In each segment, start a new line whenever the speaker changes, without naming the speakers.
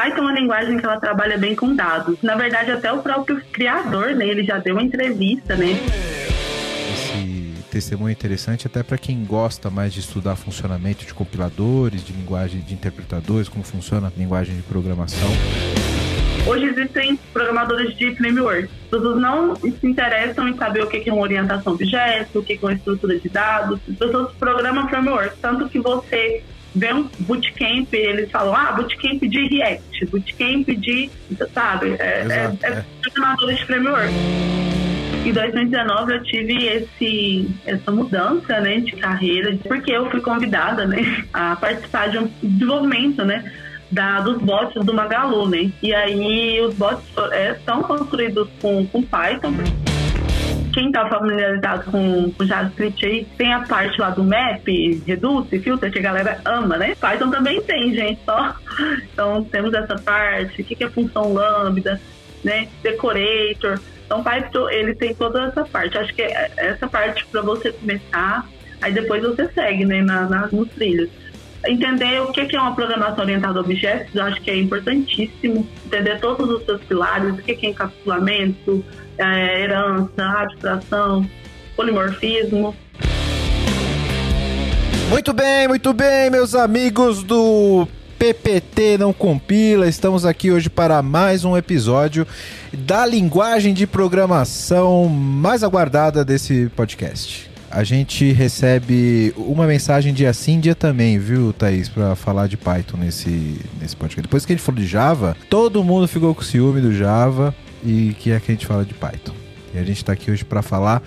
Python é uma linguagem que ela trabalha bem com dados. Na verdade, até o próprio criador, né, ele já deu uma entrevista, né?
Esse testemunho é interessante até para quem gosta mais de estudar funcionamento de compiladores, de linguagem de interpretadores, como funciona a linguagem de programação.
Hoje existem programadores de framework. Pessoas não se interessam em saber o que é uma orientação objeto, o que é uma estrutura de dados. As pessoas programam framework. Tanto que você vê um bootcamp, eles falam, ah, bootcamp de React, bootcamp de, sabe, é, é, é, programadores de framework. Em 2019 eu tive esse, essa mudança né, de carreira, porque eu fui convidada né, a participar de um desenvolvimento né, da, dos bots do Magalu, né? E aí os bots é, são construídos com, com Python. Quem está familiarizado com, JavaScript aí, tem a parte lá do map, reduce, filter, que a galera ama, né? Python também tem, gente, só. Então temos essa parte, o que, que é função lambda, né? Decorator. Então Python, ele tem toda essa parte. Acho que é essa parte para você começar, aí depois você segue, né, na, na, nos trilhos entender o que é uma programação orientada a objetos, eu acho que é importantíssimo. Entender todos os seus pilares, o que é encapsulamento, é, herança, abstração, polimorfismo.
Muito bem, muito bem, meus amigos do PPT não compila. Estamos aqui hoje para mais um episódio da linguagem de programação mais aguardada desse podcast a gente recebe uma mensagem dia sim, dia também, viu, Thaís, para falar de Python nesse, nesse podcast. Depois que a gente falou de Java, todo mundo ficou com ciúme do Java e que é que a gente fala de Python. E a gente está aqui hoje para falar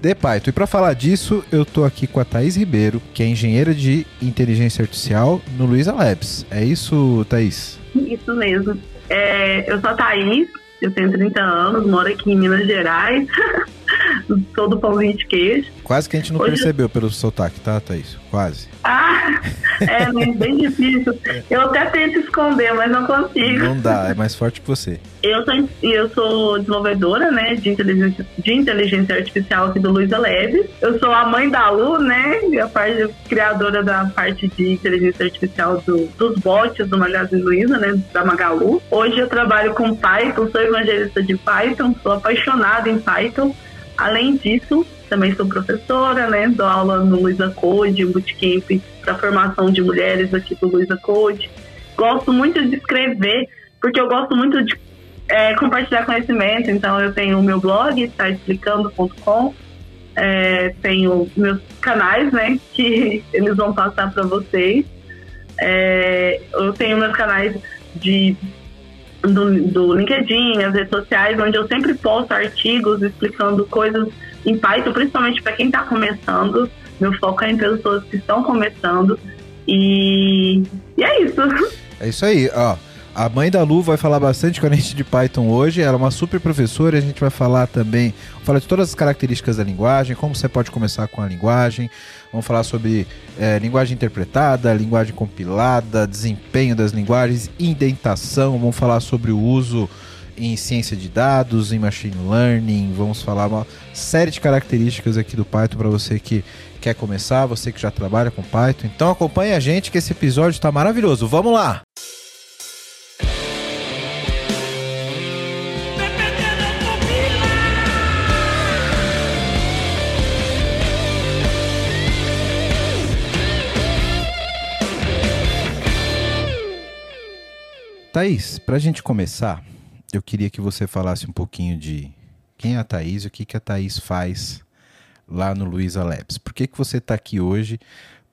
de Python. E para falar disso, eu tô aqui com a Thaís Ribeiro, que é engenheira de inteligência artificial no Luiza Labs. É isso, Thaís?
Isso mesmo. É, eu sou a Thaís, eu tenho 30 anos, moro aqui em Minas Gerais. Sou do pãozinho de queijo.
Quase que a gente não Hoje... percebeu pelo sotaque, tá, Thaís? Quase.
Ah, é bem difícil. Eu até tento esconder, mas não consigo.
Não dá, é mais forte que você.
Eu sou, eu sou desenvolvedora, né, de inteligência, de inteligência artificial aqui do Luiza Labs. Eu sou a mãe da Lu, né, a parte criadora da parte de inteligência artificial do, dos bots do Magazine Luiza, né, da Magalu. Hoje eu trabalho com Python, sou evangelista de Python, sou apaixonada em Python. Além disso, também sou professora, né? Dou aula no Luiza Code, bootcamp para formação de mulheres aqui do Luiza Code. Gosto muito de escrever, porque eu gosto muito de é, compartilhar conhecimento. Então, eu tenho o meu blog, explicando.com. É, tenho meus canais, né? Que eles vão passar para vocês. É, eu tenho meus canais de do, do LinkedIn, as redes sociais, onde eu sempre posto artigos explicando coisas em Python, principalmente para quem está começando. Meu foco é em pessoas que estão começando. E, e é isso.
É isso aí, ó. A mãe da Lu vai falar bastante com a gente de Python hoje. Ela é uma super professora. A gente vai falar também, falar de todas as características da linguagem, como você pode começar com a linguagem. Vamos falar sobre é, linguagem interpretada, linguagem compilada, desempenho das linguagens, indentação. Vamos falar sobre o uso em ciência de dados, em machine learning. Vamos falar uma série de características aqui do Python para você que quer começar, você que já trabalha com Python. Então acompanhe a gente que esse episódio está maravilhoso. Vamos lá! Thaís, para a gente começar, eu queria que você falasse um pouquinho de quem é a Thaís e o que, que a Thaís faz lá no Luiza Labs. Por que, que você está aqui hoje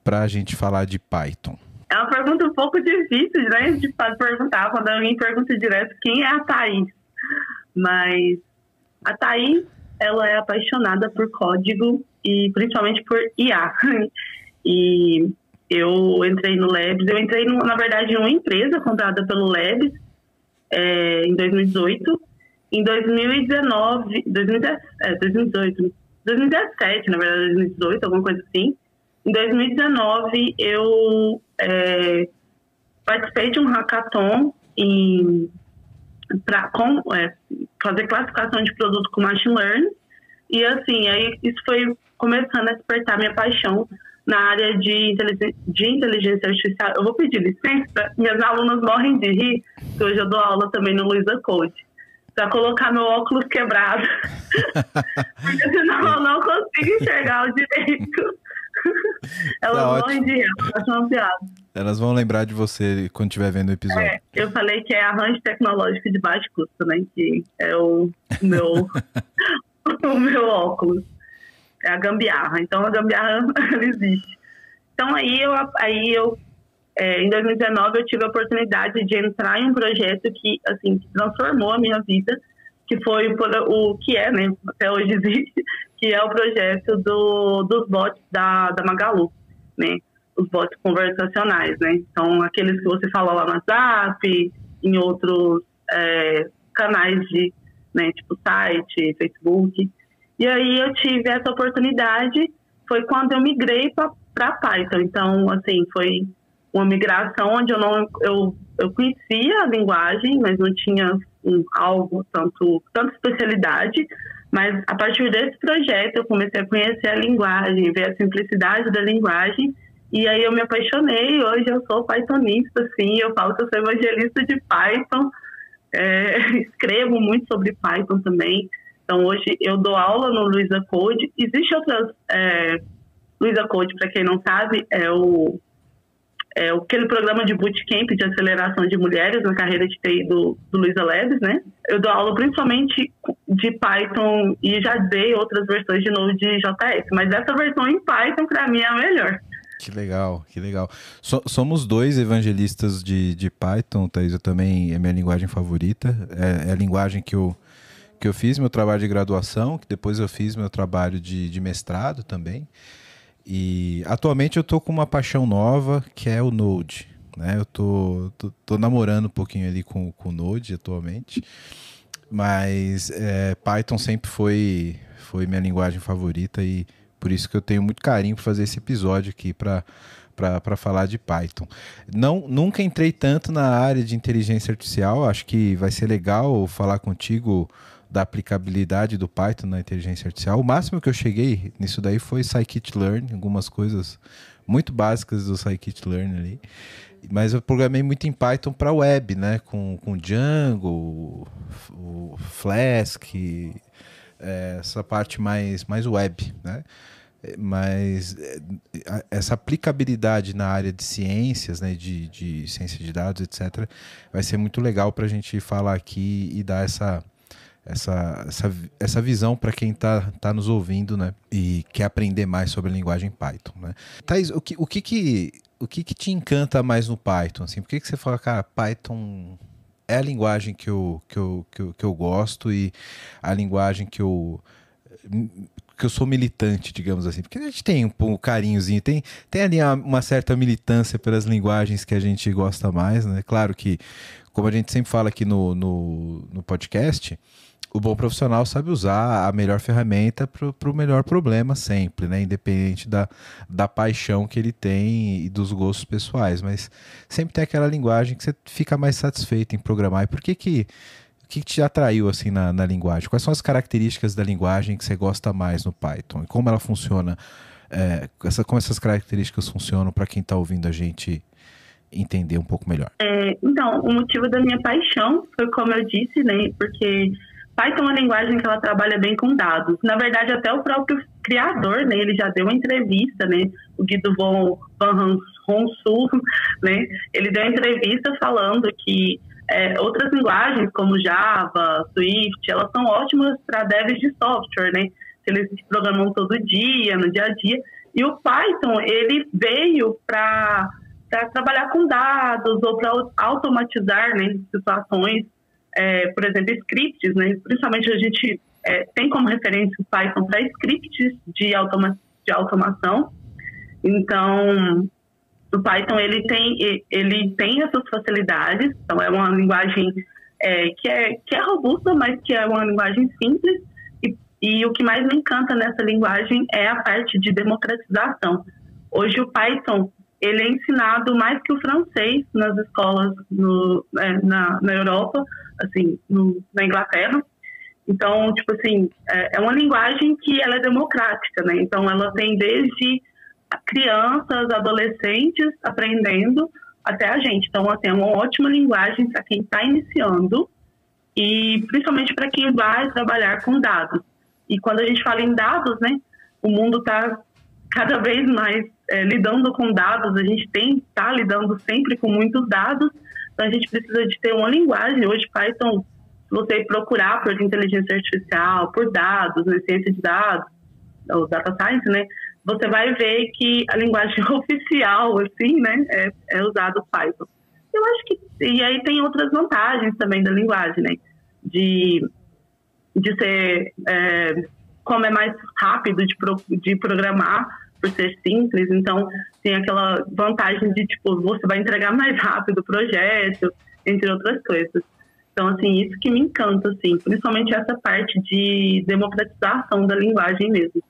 para a gente falar de Python?
É uma pergunta um pouco difícil né, de perguntar quando alguém pergunta direto quem é a Thaís. Mas a Thaís, ela é apaixonada por código e principalmente por IA. E eu entrei no Labs, eu entrei, no, na verdade, em uma empresa comprada pelo Labs é, em 2018. Em 2019, 2017, é, 2018, 2017, na verdade, 2018, alguma coisa assim. Em 2019, eu é, participei de um hackathon para é, fazer classificação de produto com machine learning. E assim, aí isso foi começando a despertar minha paixão na área de inteligência, de inteligência artificial. Eu vou pedir licença, minhas alunas morrem de rir, porque hoje eu dou aula também no Luiza Code, para colocar meu óculos quebrado, porque senão eu não consigo enxergar o direito. Elas tá morrem de rir, acham uma piada.
Elas vão lembrar de você quando estiver vendo o episódio.
É, eu falei que é arranjo tecnológico de baixo custo, né? Que é o meu, o meu óculos. É a gambiarra. Então a gambiarra existe. Então aí eu, aí eu é, em 2019 eu tive a oportunidade de entrar em um projeto que assim transformou a minha vida, que foi o que é, né? Até hoje existe, que é o projeto do, dos bots da, da Magalu, né? Os bots conversacionais, né? Então aqueles que você fala lá no WhatsApp, em outros é, canais de, né? Tipo site, Facebook. E aí eu tive essa oportunidade, foi quando eu migrei para Python. Então, assim, foi uma migração onde eu não eu, eu conhecia a linguagem, mas não tinha um, algo tanto tanta especialidade. Mas a partir desse projeto eu comecei a conhecer a linguagem, ver a simplicidade da linguagem. E aí eu me apaixonei. Hoje eu sou Pythonista, sim. Eu falo que eu sou evangelista de Python. É, escrevo muito sobre Python também. Então, hoje eu dou aula no Luiza Code. Existem outras. É, Luiza Code, para quem não sabe, é o é aquele programa de bootcamp de aceleração de mulheres na carreira de TI do, do Luiza Labs, né? Eu dou aula principalmente de Python e já dei outras versões de novo de JS, mas essa versão em Python para mim é a melhor.
Que legal, que legal. So, somos dois evangelistas de, de Python, Thaís. Eu também é minha linguagem favorita. É, é a linguagem que eu, que eu fiz meu trabalho de graduação, que depois eu fiz meu trabalho de, de mestrado também. E atualmente eu tô com uma paixão nova, que é o Node. Né? Eu tô, tô, tô namorando um pouquinho ali com, com o Node atualmente. Mas é, Python sempre foi, foi minha linguagem favorita e por isso que eu tenho muito carinho para fazer esse episódio aqui para para falar de Python. Não, nunca entrei tanto na área de inteligência artificial, acho que vai ser legal falar contigo da aplicabilidade do Python na inteligência artificial. O máximo que eu cheguei nisso daí foi scikit-learn, algumas coisas muito básicas do scikit-learn ali. Mas eu programei muito em Python para web, né? Com, com Django, o Flask, é, essa parte mais, mais web, né? mas é, essa aplicabilidade na área de ciências, né, de, de ciência de dados, etc., vai ser muito legal para a gente falar aqui e dar essa, essa, essa, essa visão para quem está tá nos ouvindo, né? E quer aprender mais sobre a linguagem Python, né? Thais, o que, o que, que, o que, que te encanta mais no Python? Assim? Por que, que você fala, cara, Python é a linguagem que eu, que, eu, que, eu, que eu gosto e a linguagem que eu que eu sou militante, digamos assim, porque a gente tem um, um carinhozinho, tem, tem ali uma certa militância pelas linguagens que a gente gosta mais, né? Claro que, como a gente sempre fala aqui no, no, no podcast, o bom profissional sabe usar a melhor ferramenta para o melhor problema sempre, né? Independente da, da paixão que ele tem e dos gostos pessoais. Mas sempre tem aquela linguagem que você fica mais satisfeito em programar. E por que que, que te atraiu assim na, na linguagem? Quais são as características da linguagem que você gosta mais no Python? E como ela funciona? É, essa, como essas características funcionam para quem está ouvindo a gente entender um pouco melhor?
É, então, o motivo da minha paixão foi como eu disse, né? Porque Python é uma linguagem que ela trabalha bem com dados. Na verdade, até o próprio criador, né, ele já deu uma entrevista, né, o Guido von, van Ronsul, né, ele deu uma entrevista falando que é, outras linguagens como Java, Swift, elas são ótimas para devs de software, né, eles programam todo dia, no dia a dia, e o Python, ele veio para trabalhar com dados ou para automatizar né, situações é, por exemplo, scripts, né? Principalmente a gente é, tem como referência o Python para scripts de, automa de automação. Então, o Python ele tem ele tem essas facilidades. Então, é uma linguagem é, que é que é robusta, mas que é uma linguagem simples. E, o que mais me encanta nessa linguagem é a parte de democratização. Hoje o Python ele é ensinado mais que o francês nas escolas no, é, na, na Europa, assim, no, na Inglaterra. Então, tipo assim, é, é, uma linguagem que ela é democrática, né? Então, ela tem desde crianças, adolescentes aprendendo até a gente. Então, assim, é uma ótima linguagem para quem está iniciando e principalmente para quem vai trabalhar com dados. E quando a gente fala em dados, né, o mundo está cada vez mais é, lidando com dados, a gente tem está lidando sempre com muitos dados, então a gente precisa de ter uma linguagem. Hoje, Python, você procurar por inteligência artificial, por dados, né, ciência de dados, ou data science, né, você vai ver que a linguagem oficial, assim, né, é, é usado Python. Eu acho que. E aí tem outras vantagens também da linguagem, né? De, de ser. É, como é mais rápido de, pro, de programar, por ser simples, então tem aquela vantagem de, tipo, você vai entregar mais rápido o projeto, entre outras coisas. Então, assim, isso que me encanta, assim, principalmente essa parte de democratização da linguagem mesmo.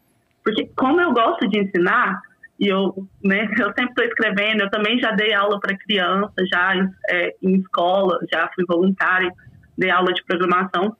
Porque como eu gosto de ensinar, e eu, né, eu sempre estou escrevendo, eu também já dei aula para criança, já é, em escola, já fui voluntária, dei aula de programação.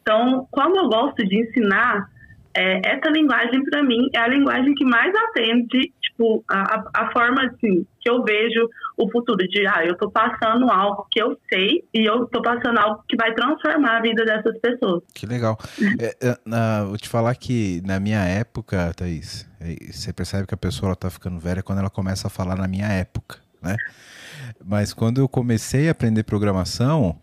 Então, como eu gosto de ensinar, é, essa linguagem para mim é a linguagem que mais atende tipo a, a forma assim que eu vejo o futuro de ah eu estou passando algo que eu sei e eu estou passando algo que vai transformar a vida dessas pessoas.
Que legal. É, é, vou te falar que na minha época Thaís é, você percebe que a pessoa está ficando velha quando ela começa a falar na minha época né? Mas quando eu comecei a aprender programação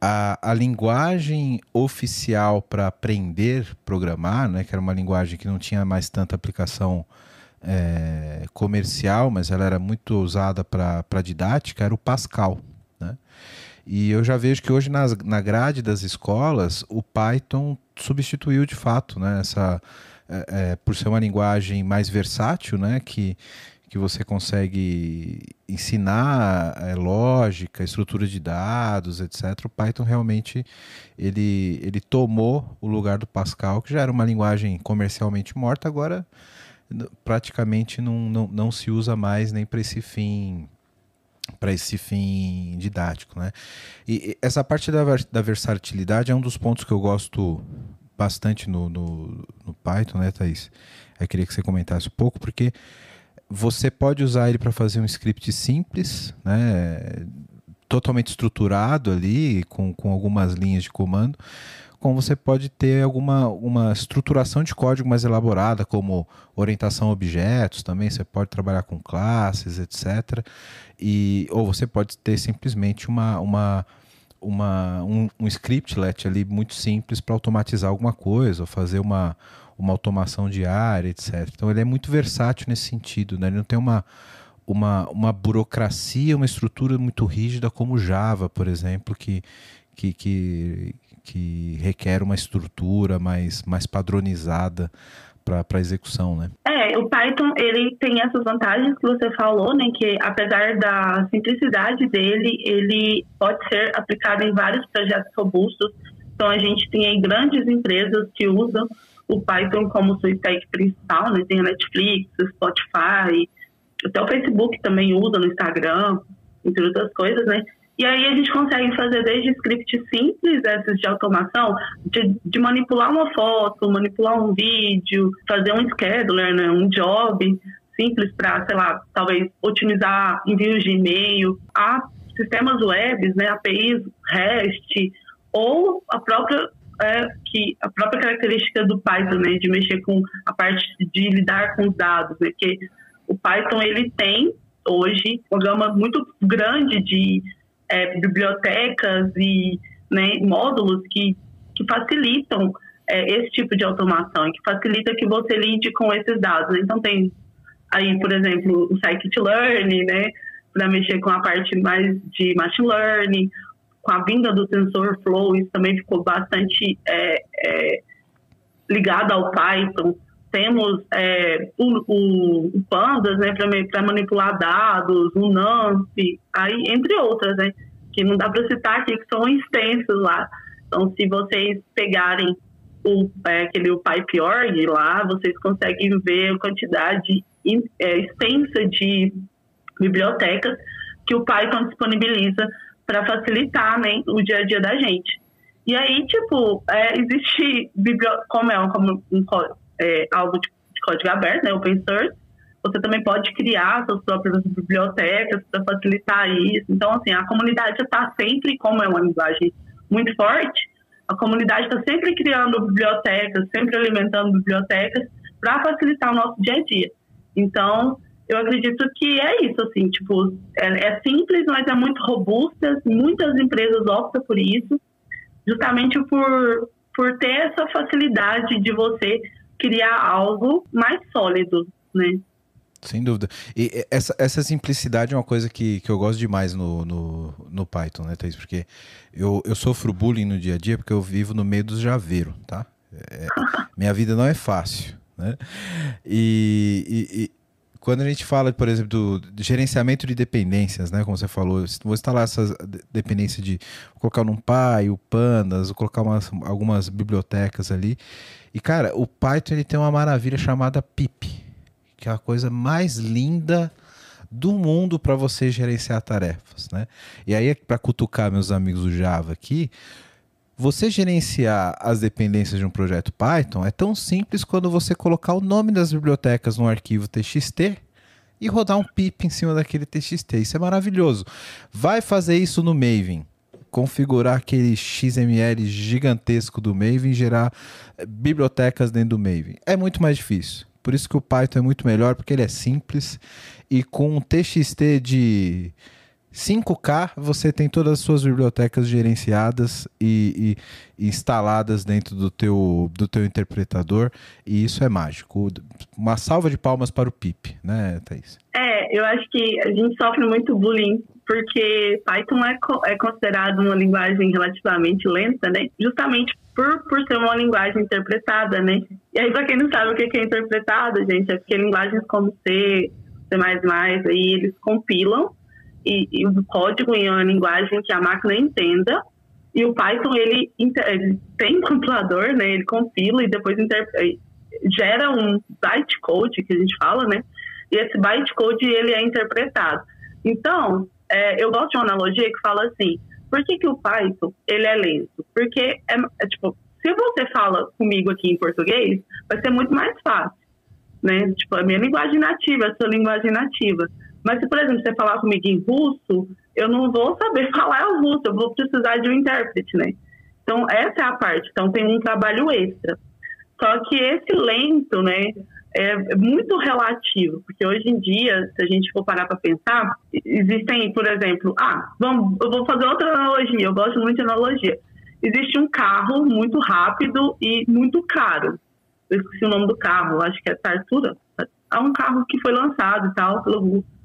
a, a linguagem oficial para aprender programar, né, que era uma linguagem que não tinha mais tanta aplicação é, comercial, mas ela era muito usada para didática, era o Pascal. Né? E eu já vejo que hoje nas, na grade das escolas o Python substituiu de fato né, essa, é, é, por ser uma linguagem mais versátil, né, que, que você consegue ensinar é, lógica, estrutura de dados, etc. O Python realmente ele, ele tomou o lugar do Pascal, que já era uma linguagem comercialmente morta, agora praticamente não, não, não se usa mais nem para esse fim para esse fim didático, né? E essa parte da, da versatilidade é um dos pontos que eu gosto bastante no, no, no Python, né, Thaís? Eu queria que você comentasse um pouco, porque você pode usar ele para fazer um script simples, né, totalmente estruturado ali, com, com algumas linhas de comando, como você pode ter alguma uma estruturação de código mais elaborada, como orientação a objetos também, você pode trabalhar com classes, etc. E, ou você pode ter simplesmente uma, uma, uma, um, um scriptlet ali muito simples para automatizar alguma coisa, ou fazer uma, uma automação diária, etc. Então ele é muito versátil nesse sentido, né? Ele não tem uma, uma, uma burocracia, uma estrutura muito rígida como Java, por exemplo, que, que, que, que requer uma estrutura mais, mais padronizada para execução, né?
É, o Python ele tem essas vantagens que você falou, né? Que apesar da simplicidade dele, ele pode ser aplicado em vários projetos robustos. Então a gente tem aí grandes empresas que usam o Python como sua stack principal, né? Tem a Netflix, o Spotify, até o Facebook também usa no Instagram, entre outras coisas, né? E aí a gente consegue fazer desde scripts simples, esses de automação, de, de, manipular uma foto, manipular um vídeo, fazer um scheduler, né? Um job simples para, sei lá, talvez otimizar envios de e-mail, a sistemas webs, né? APIs REST, ou a própria é que a própria característica do Python, né, de mexer com a parte de lidar com os dados, né, que o Python ele tem hoje uma gama muito grande de é, bibliotecas e né, módulos que, que facilitam é, esse tipo de automação, que facilita que você lide com esses dados. Então tem aí, por exemplo, o scikit-learn, né, para mexer com a parte mais de machine learning, com a vinda do sensor Flow, isso também ficou bastante é, é, ligado ao Python. Temos é, o, o, o, Pandas né, para manipular dados, o NumPy, aí, entre outras, né, que não dá para citar aqui, que são extensos lá. Então, se vocês pegarem o, é, aquele o PyPorg lá, vocês conseguem ver a quantidade é, extensa de bibliotecas que o Python disponibiliza para facilitar né, o dia a dia da gente. E aí, tipo, é, existe, como é, como um, é, algo de, de, código aberto, né, open source, você também pode criar suas próprias bibliotecas para facilitar isso. Então, assim, a comunidade está sempre, como é uma linguagem muito forte, a comunidade está sempre criando bibliotecas, sempre alimentando bibliotecas para facilitar o nosso dia a dia. Então, eu acredito que é isso, assim, tipo, é, é, simples, mas é muito robusta, muitas empresas optam por isso, justamente por, por ter essa facilidade de você criar algo mais sólido, né?
Sem dúvida. E essa, essa simplicidade é uma coisa que, que eu gosto demais no, no, no Python, né, Thaís? Porque eu, eu sofro bullying no dia a dia porque eu vivo no meio dos javeiros, tá? É, minha vida não é fácil, né? E, quando a gente fala, por exemplo, do, gerenciamento de dependências, né? Como você falou, vou instalar essas dependências de colocar no Py, o Pandas, colocar umas, algumas bibliotecas ali. E, cara, o Python ele tem uma maravilha chamada pip que é a coisa mais linda do mundo para você gerenciar tarefas, né? E aí para cutucar meus amigos do Java aqui, você gerenciar as dependências de um projeto Python é tão simples quando você colocar o nome das bibliotecas no arquivo TXT e rodar um pip em cima daquele TXT. Isso é maravilhoso. Vai fazer isso no Maven. Configurar aquele XML gigantesco do Maven e gerar eh, bibliotecas dentro do Maven. É muito mais difícil. Por isso que o Python é muito melhor, porque ele é simples e com um TXT de 5K você tem todas as suas bibliotecas gerenciadas e, e, instaladas dentro do teu, do teu interpretador e isso é mágico. Uma salva de palmas para o PIP, né, Thaís?
É, eu acho que a gente sofre muito bullying porque Python é, é considerado uma linguagem relativamente lenta, né? Justamente por, por ser uma linguagem interpretada, né? E aí, para quem não sabe o que é interpretada, gente, é porque linguagens como C, C++, aí eles compilam e, e o código em uma linguagem que a máquina entenda e o Python, ele, ele tem compilador, né? Ele compila e depois gera um bytecode, que a gente fala, né? E esse bytecode, ele é interpretado. Então, é, eu gosto de uma analogia que fala assim, por que, que o Python ele é lento? Porque, é, é, tipo, se você fala comigo aqui em português, vai ser muito mais fácil, né? Tipo, a minha linguagem nativa, a sua linguagem nativa. Mas se, por exemplo, você falar comigo em russo, eu não vou saber falar o russo, eu vou precisar de um intérprete, né? Então, essa é a parte. Então, tem um trabalho extra. Só que esse lento, né, é muito relativo, porque hoje em dia, se a gente for parar para pensar, existem, por exemplo, ah, vamos, eu vou fazer outra analogia, eu gosto muito de analogia. Existe um carro muito rápido e muito caro. Eu esqueci o nome do carro, acho que é Tartura. É um carro que foi lançado e tal pelo Google.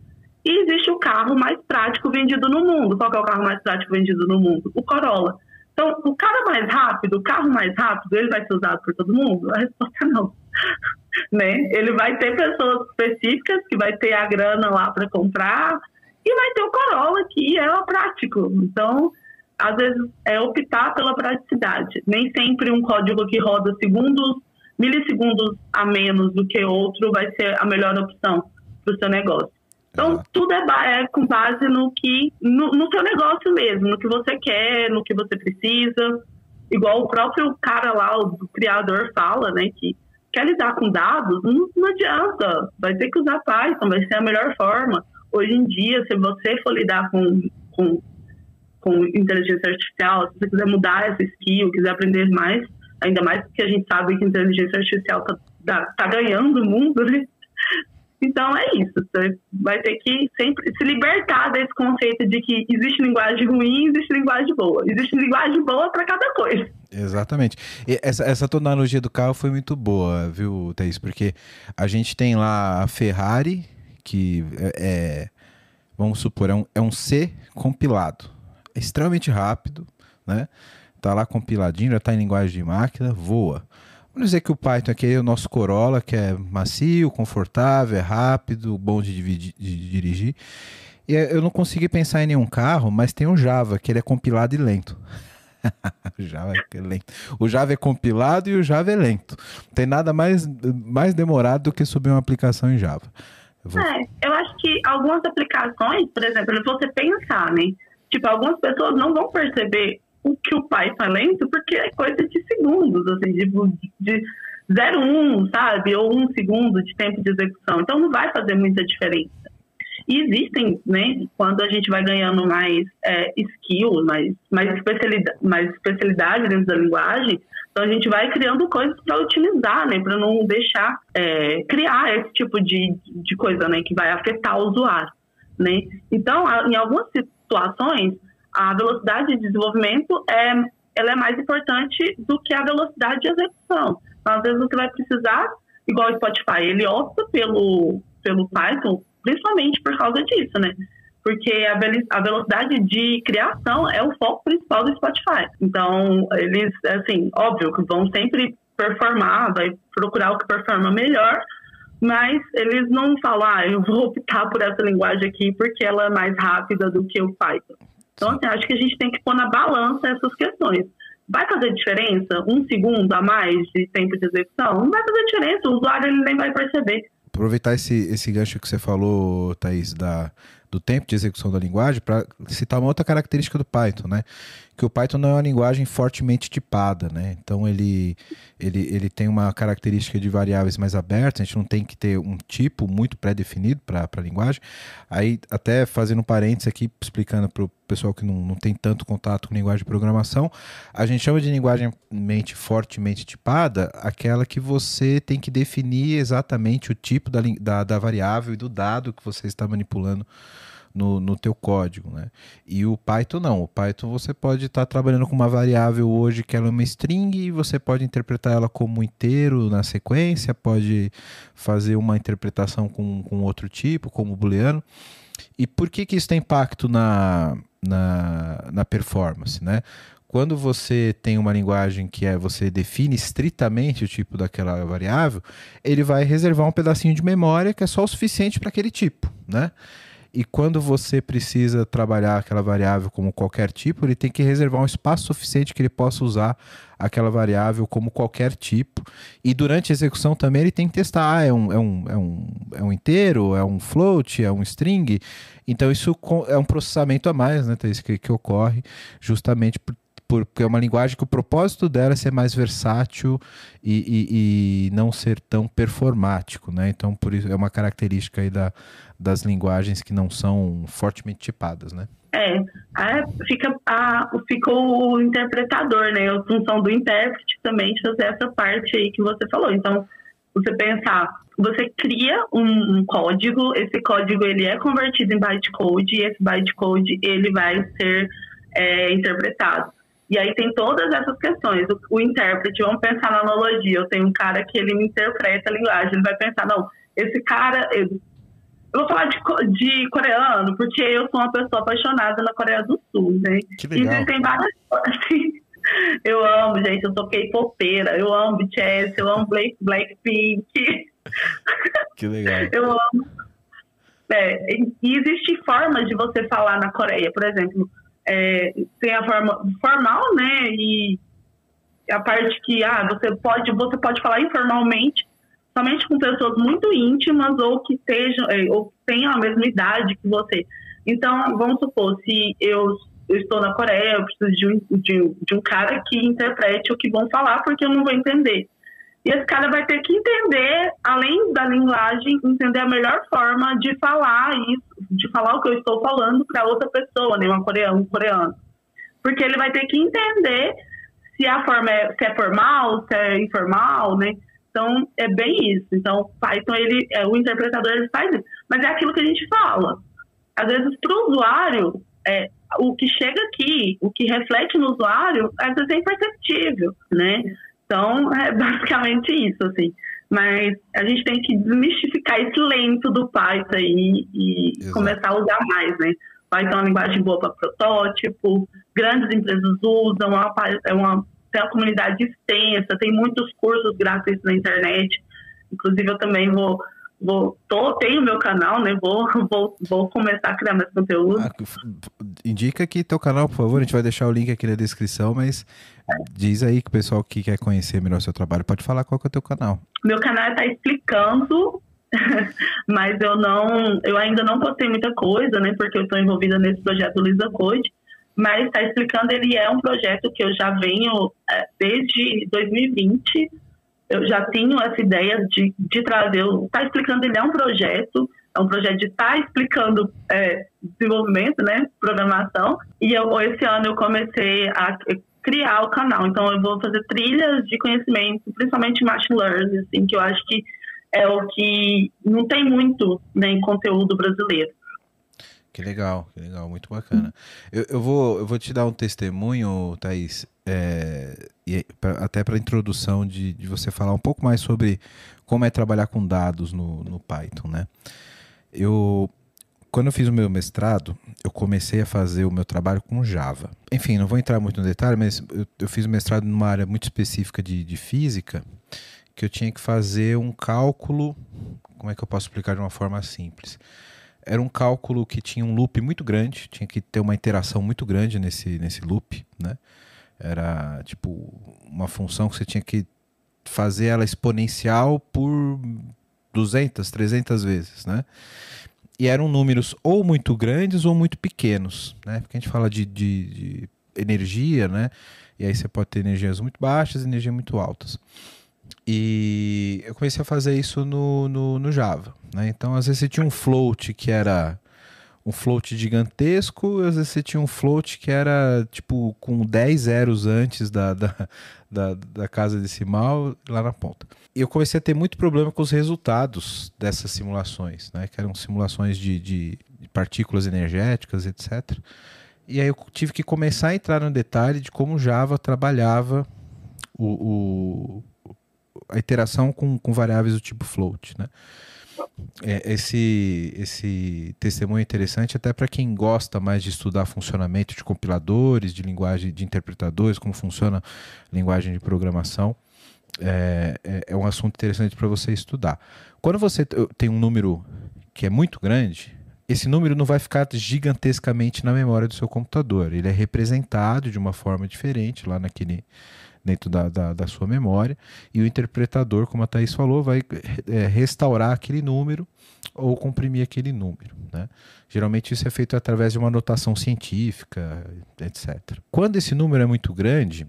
E existe o carro mais prático vendido no mundo. Qual é o carro mais prático vendido no mundo? O Corolla. Então, o cara mais rápido, o carro mais rápido, ele vai ser usado por todo mundo? A resposta é não. né? Ele vai ter pessoas específicas que vai ter a grana lá para comprar e vai ter o Corolla que é o prático. Então, às vezes é optar pela praticidade. Nem sempre um código que roda segundos, milissegundos a menos do que outro vai ser a melhor opção para o seu negócio. Então, Exato. tudo é, é, com base no que no, no seu negócio mesmo, no que você quer, no que você precisa. Igual o próprio cara lá, o criador fala, né, que quer lidar com dados, não, não adianta. Vai ter que usar Python, vai ser a melhor forma. Hoje em dia, se você for lidar com, com, com inteligência artificial, se você quiser mudar essa skill, quiser aprender mais, ainda mais porque a gente sabe que a inteligência artificial está tá ganhando o mundo, né? Então é isso, você vai ter que sempre se libertar desse conceito de que existe linguagem ruim, existe linguagem boa. Existe linguagem boa para cada coisa.
Exatamente. E essa, essa tua analogia do carro foi muito boa, viu, Thaís? Porque a gente tem lá a Ferrari, que é, é vamos supor, é um, é um C compilado. É extremamente rápido, né? Tá lá compiladinho, já tá em linguagem de máquina, voa. Vamos dizer que o Python aqui é o nosso Corolla, que é macio, confortável, é rápido, bom de, de, de dirigir. E eu não consegui pensar em nenhum carro, mas tem o Java, que ele é compilado e lento. o, Java é lento. o Java é compilado e o Java é lento. Não tem nada mais, mais demorado do que subir uma aplicação em Java.
Eu vou... É, eu acho que algumas aplicações, por exemplo, se você pensar, né? Tipo, algumas pessoas não vão perceber o que o pai tá lento, porque é coisa de segundos, assim, de, de 0,1, sabe? Ou um segundo de tempo de execução. Então não vai fazer muita diferença. E existem, né, quando a gente vai ganhando mais é, skill, mais, mais, especialidade, mais especialidade dentro da linguagem, então a gente vai criando coisas para utilizar, né, para não deixar é, criar esse tipo de, de coisa, né, que vai afetar o usuário, né. Então, em algumas situações, a velocidade de desenvolvimento é, ela é mais importante do que a velocidade de execução. Então, às vezes você vai precisar, igual o Spotify, ele opta pelo, pelo Python principalmente por causa disso, né? Porque a, a velocidade de criação é o foco principal do Spotify. Então, eles, assim, óbvio que vão sempre performar, vai procurar o que performa melhor, mas eles não falam, ah, eu vou optar por essa linguagem aqui porque ela é mais rápida do que o Python. Então, assim, acho que a gente tem que pôr na balança essas questões. Vai fazer diferença um segundo a mais de tempo de execução? Não vai fazer diferença, o usuário ele nem vai perceber
aproveitar esse, esse gancho que você falou, Thaís, da, do tempo de execução da linguagem, para citar uma outra característica do Python, né? Que o Python não é uma linguagem fortemente tipada, né? Então ele, ele, ele tem uma característica de variáveis mais abertas, a gente não tem que ter um tipo muito pré-definido para a linguagem. Aí, até fazendo um parênteses aqui, explicando para o pessoal que não, não tem tanto contato com linguagem de programação, a gente chama de linguagem mente fortemente tipada aquela que você tem que definir exatamente o tipo da, da, da variável e do dado que você está manipulando no, no teu código, né? E o Python não. O Python você pode estar tá trabalhando com uma variável hoje que ela é uma string e você pode interpretar ela como inteiro na sequência, pode fazer uma interpretação com, com outro tipo, como booleano. E por que, que isso tem impacto na, na, na performance, né? Quando você tem uma linguagem que é você define estritamente o tipo daquela variável, ele vai reservar um pedacinho de memória que é só o suficiente para aquele tipo, né? E quando você precisa trabalhar aquela variável como qualquer tipo, ele tem que reservar um espaço suficiente que ele possa usar aquela variável como qualquer tipo. E durante a execução também ele tem que testar, ah, é um, é um, é um, é um inteiro, é um float, é um string. Então isso é um processamento a mais, né, que, que ocorre justamente por porque é uma linguagem que o propósito dela é ser mais versátil e, e, e, não ser tão performático, né? Então, por isso é uma característica aí da, das linguagens que não são fortemente tipadas, né?
É, fica, a, fica o interpretador, né? A função do intérprete também de fazer essa parte aí que você falou. Então, você pensar, você cria um, um, código, esse código ele é convertido em bytecode e esse bytecode ele vai ser é, interpretado. E aí tem todas essas questões. O, o, intérprete, vamos pensar na analogia. Eu tenho um cara que ele me interpreta a linguagem. Ele vai pensar, não, esse cara. Eu, eu vou falar de, de, coreano, porque eu sou uma pessoa apaixonada na Coreia do Sul, né?
Que legal.
Existem várias assim, Eu amo, gente, eu sou K-popeira, eu amo BTS, eu amo Black, Blackpink.
Que legal.
Eu amo. É, e existe formas de você falar na Coreia, por exemplo é, tem a forma formal, né? E a parte que ah, você pode você pode falar informalmente, somente com pessoas muito íntimas ou que estejam é, ou que tenham a mesma idade que você. Então, vamos supor, se eu, eu estou na Coreia, eu preciso de um, de, de um cara que interprete o que vão falar, porque eu não vou entender. E esse cara vai ter que entender, além da linguagem, entender a melhor forma de falar isso, de falar o que eu estou falando para outra pessoa, né, uma coreana, um coreano. Porque ele vai ter que entender se a forma é, se é formal, se é informal, né? Então, é bem isso. Então, Python, ele, é, o interpretador, ele faz isso. Mas é aquilo que a gente fala. Às vezes, para o usuário, é, o que chega aqui, o que reflete no usuário, às vezes é imperceptível, né? Então, é basicamente isso, assim. Mas a gente tem que desmistificar esse lento do Python aí e Exato. começar a usar mais, né? Python é uma linguagem boa para protótipo, grandes empresas usam, é uma, tem uma comunidade extensa, tem muitos cursos grátis na internet. Inclusive, eu também vou vou tô, tenho meu canal, né? Vou, vou, vou começar a criar mais conteúdo. Ah,
indica aqui teu canal, por favor. A gente vai deixar o link aqui na descrição, mas diz aí que o pessoal que quer conhecer melhor o seu trabalho pode falar qual que é o teu canal.
Meu canal está explicando, mas eu não, eu ainda não postei muita coisa, né? Porque eu estou envolvida nesse projeto Lisa Code. Mas está explicando, ele é um projeto que eu já venho é, desde 2020 eu já tenho essa ideia de, de trazer, tá explicando, ele é um projeto, é um projeto de tá explicando é, desenvolvimento, né, programação, e eu, esse ano eu comecei a criar o canal, então eu vou fazer trilhas de conhecimento, principalmente machine learning, assim, que eu acho que é o que não tem muito né, em conteúdo brasileiro.
Que legal, que legal, muito bacana. Eu, eu, vou, eu vou te dar um testemunho, Thaís, é, até para a introdução de, de você falar um pouco mais sobre como é trabalhar com dados no, no Python, né? Eu, quando eu fiz o meu mestrado, eu comecei a fazer o meu trabalho com Java. Enfim, não vou entrar muito no detalhe, mas eu, eu fiz o mestrado numa área muito específica de, de física, que eu tinha que fazer um cálculo. Como é que eu posso explicar de uma forma simples? era um cálculo que tinha um loop muito grande, tinha que ter uma interação muito grande nesse, nesse loop, né? Era tipo uma função que você tinha que fazer ela exponencial por 200, 300 vezes, né? E eram números ou muito grandes ou muito pequenos, né? Porque a gente fala de, de, de energia, né? E aí você pode ter energias muito baixas energias muito altas. E eu comecei a fazer isso no, no, no, Java. Né? Então, às vezes você tinha um float que era um float gigantesco, às vezes você tinha um float que era tipo com 10 zeros antes da, da, da, da casa decimal lá na ponta. E eu comecei a ter muito problema com os resultados dessas simulações, né? que eram simulações de, de, de partículas energéticas, etc. E aí eu tive que começar a entrar no detalhe de como Java trabalhava o, o a iteração com, com variáveis do tipo float, né? É, esse, esse testemunho é interessante até para quem gosta mais de estudar funcionamento de compiladores, de linguagem de interpretadores, como funciona a linguagem de programação. É, é, é um assunto interessante para você estudar. Quando você tem um número que é muito grande, esse número não vai ficar gigantescamente na memória do seu computador. Ele é representado de uma forma diferente lá naquele dentro da, da, da, sua memória, e o interpretador, como a Thaís falou, vai é, restaurar aquele número ou comprimir aquele número. Né? Geralmente isso é feito através de uma notação científica, etc. Quando esse número é muito grande,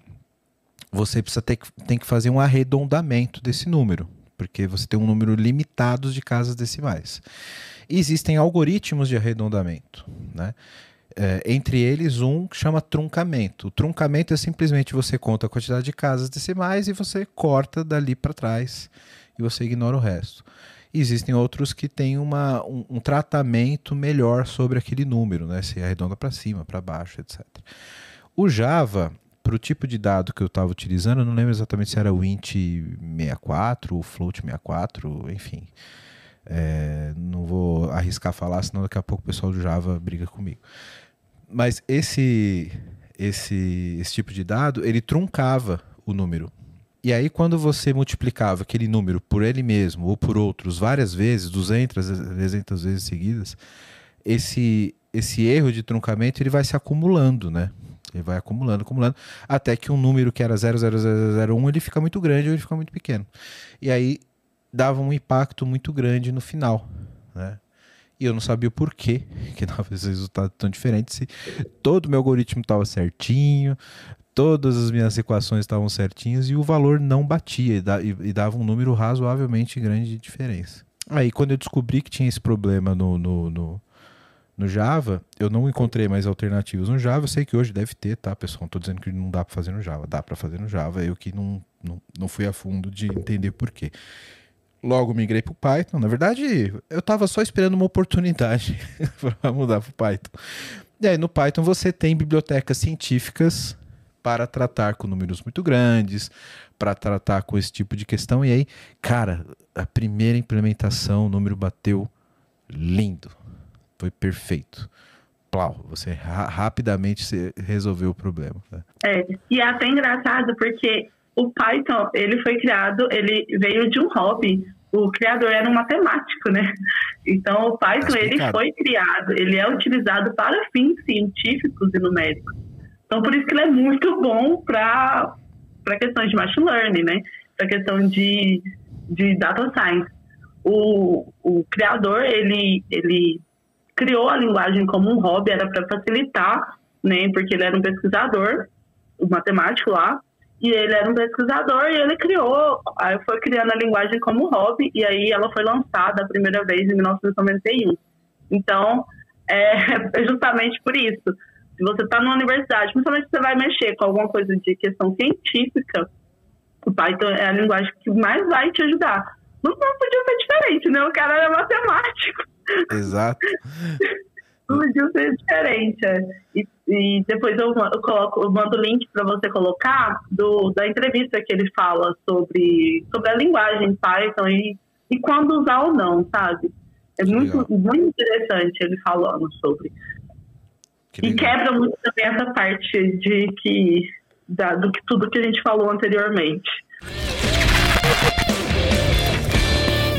você precisa ter, tem que fazer um arredondamento desse número, porque você tem um número limitado de casas decimais. Existem algoritmos de arredondamento. Né? É, entre eles um que chama truncamento. O truncamento é simplesmente você conta a quantidade de casas decimais e você corta dali para trás e você ignora o resto. Existem outros que têm uma, um, um tratamento melhor sobre aquele número, né? se arredonda para cima, para baixo, etc. O Java, para o tipo de dado que eu estava utilizando, eu não lembro exatamente se era o int 64 ou float 64, enfim. É, não vou arriscar falar, senão daqui a pouco o pessoal do Java briga comigo. Mas esse, esse, esse tipo de dado, ele truncava o número. E aí, quando você multiplicava aquele número por ele mesmo ou por outros várias vezes, 200, 300 vezes seguidas, esse, esse erro de truncamento ele vai se acumulando, né? Ele vai acumulando, acumulando, até que um número que era 00001 ele fica muito grande ou ele fica muito pequeno. E aí dava um impacto muito grande no final, né? E eu não sabia o porquê que dava esse resultado tão diferente se todo meu algoritmo estava certinho, todas as minhas equações estavam certinhas e o valor não batia e, dava um número razoavelmente grande de diferença. Aí quando eu descobri que tinha esse problema no, no, no, no Java, eu não encontrei mais alternativas no Java. Eu sei que hoje deve ter, tá, pessoal? Não estou dizendo que não dá para fazer no Java. Dá para fazer no Java. Eu que não, não, não fui a fundo de entender por quê logo migrei para o Python. Na verdade, eu estava só esperando uma oportunidade para mudar para o Python. E aí no Python você tem bibliotecas científicas para tratar com números muito grandes, para tratar com esse tipo de questão. E aí, cara, a primeira implementação, o número bateu lindo. Foi perfeito. Plau, você ra rapidamente resolveu o problema. Né?
É, e é até engraçado porque o Python, ele foi criado, ele veio de um hobby. O criador era um matemático, né? Então, o Python, tá ele foi criado, ele é utilizado para fins científicos e numéricos. Então, por isso que ele é muito bom para questões de machine learning, né? Para questão de, de data science. O, o criador, ele, ele criou a linguagem como um hobby, era para facilitar, né? Porque ele era um pesquisador, um matemático lá, E ele era um pesquisador e ele criou, aí foi criando a linguagem como hobby, e aí ela foi lançada a primeira vez em 1991. Então, é, é justamente por isso. Se você está numa universidade, principalmente se você vai mexer com alguma coisa de questão científica, o Python é a linguagem que mais vai te ajudar. Não, não podia ser diferente, né? O cara era matemático.
Exato.
podia ser diferente. É. E, e, depois eu, eu, coloco, eu mando o link para você colocar do, da entrevista que ele fala sobre, sobre a linguagem Python e, e quando usar ou não, sabe? É muito, muito interessante ele falando sobre. Que e quebra muito também essa parte de que da, do que tudo que a gente falou anteriormente.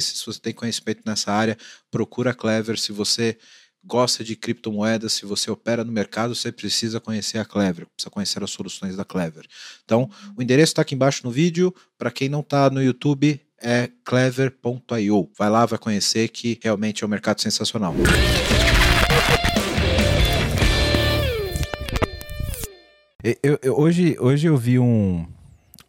se você tem conhecimento nessa área, procura a Clever. Se você gosta de criptomoedas, se você opera no mercado, você precisa conhecer a Clever, precisa conhecer as soluções da Clever. Então, o endereço está aqui embaixo no vídeo. Para quem não está no YouTube, é clever.io. Vai lá, vai conhecer que realmente é um mercado sensacional. Eu, eu, hoje, hoje eu vi um,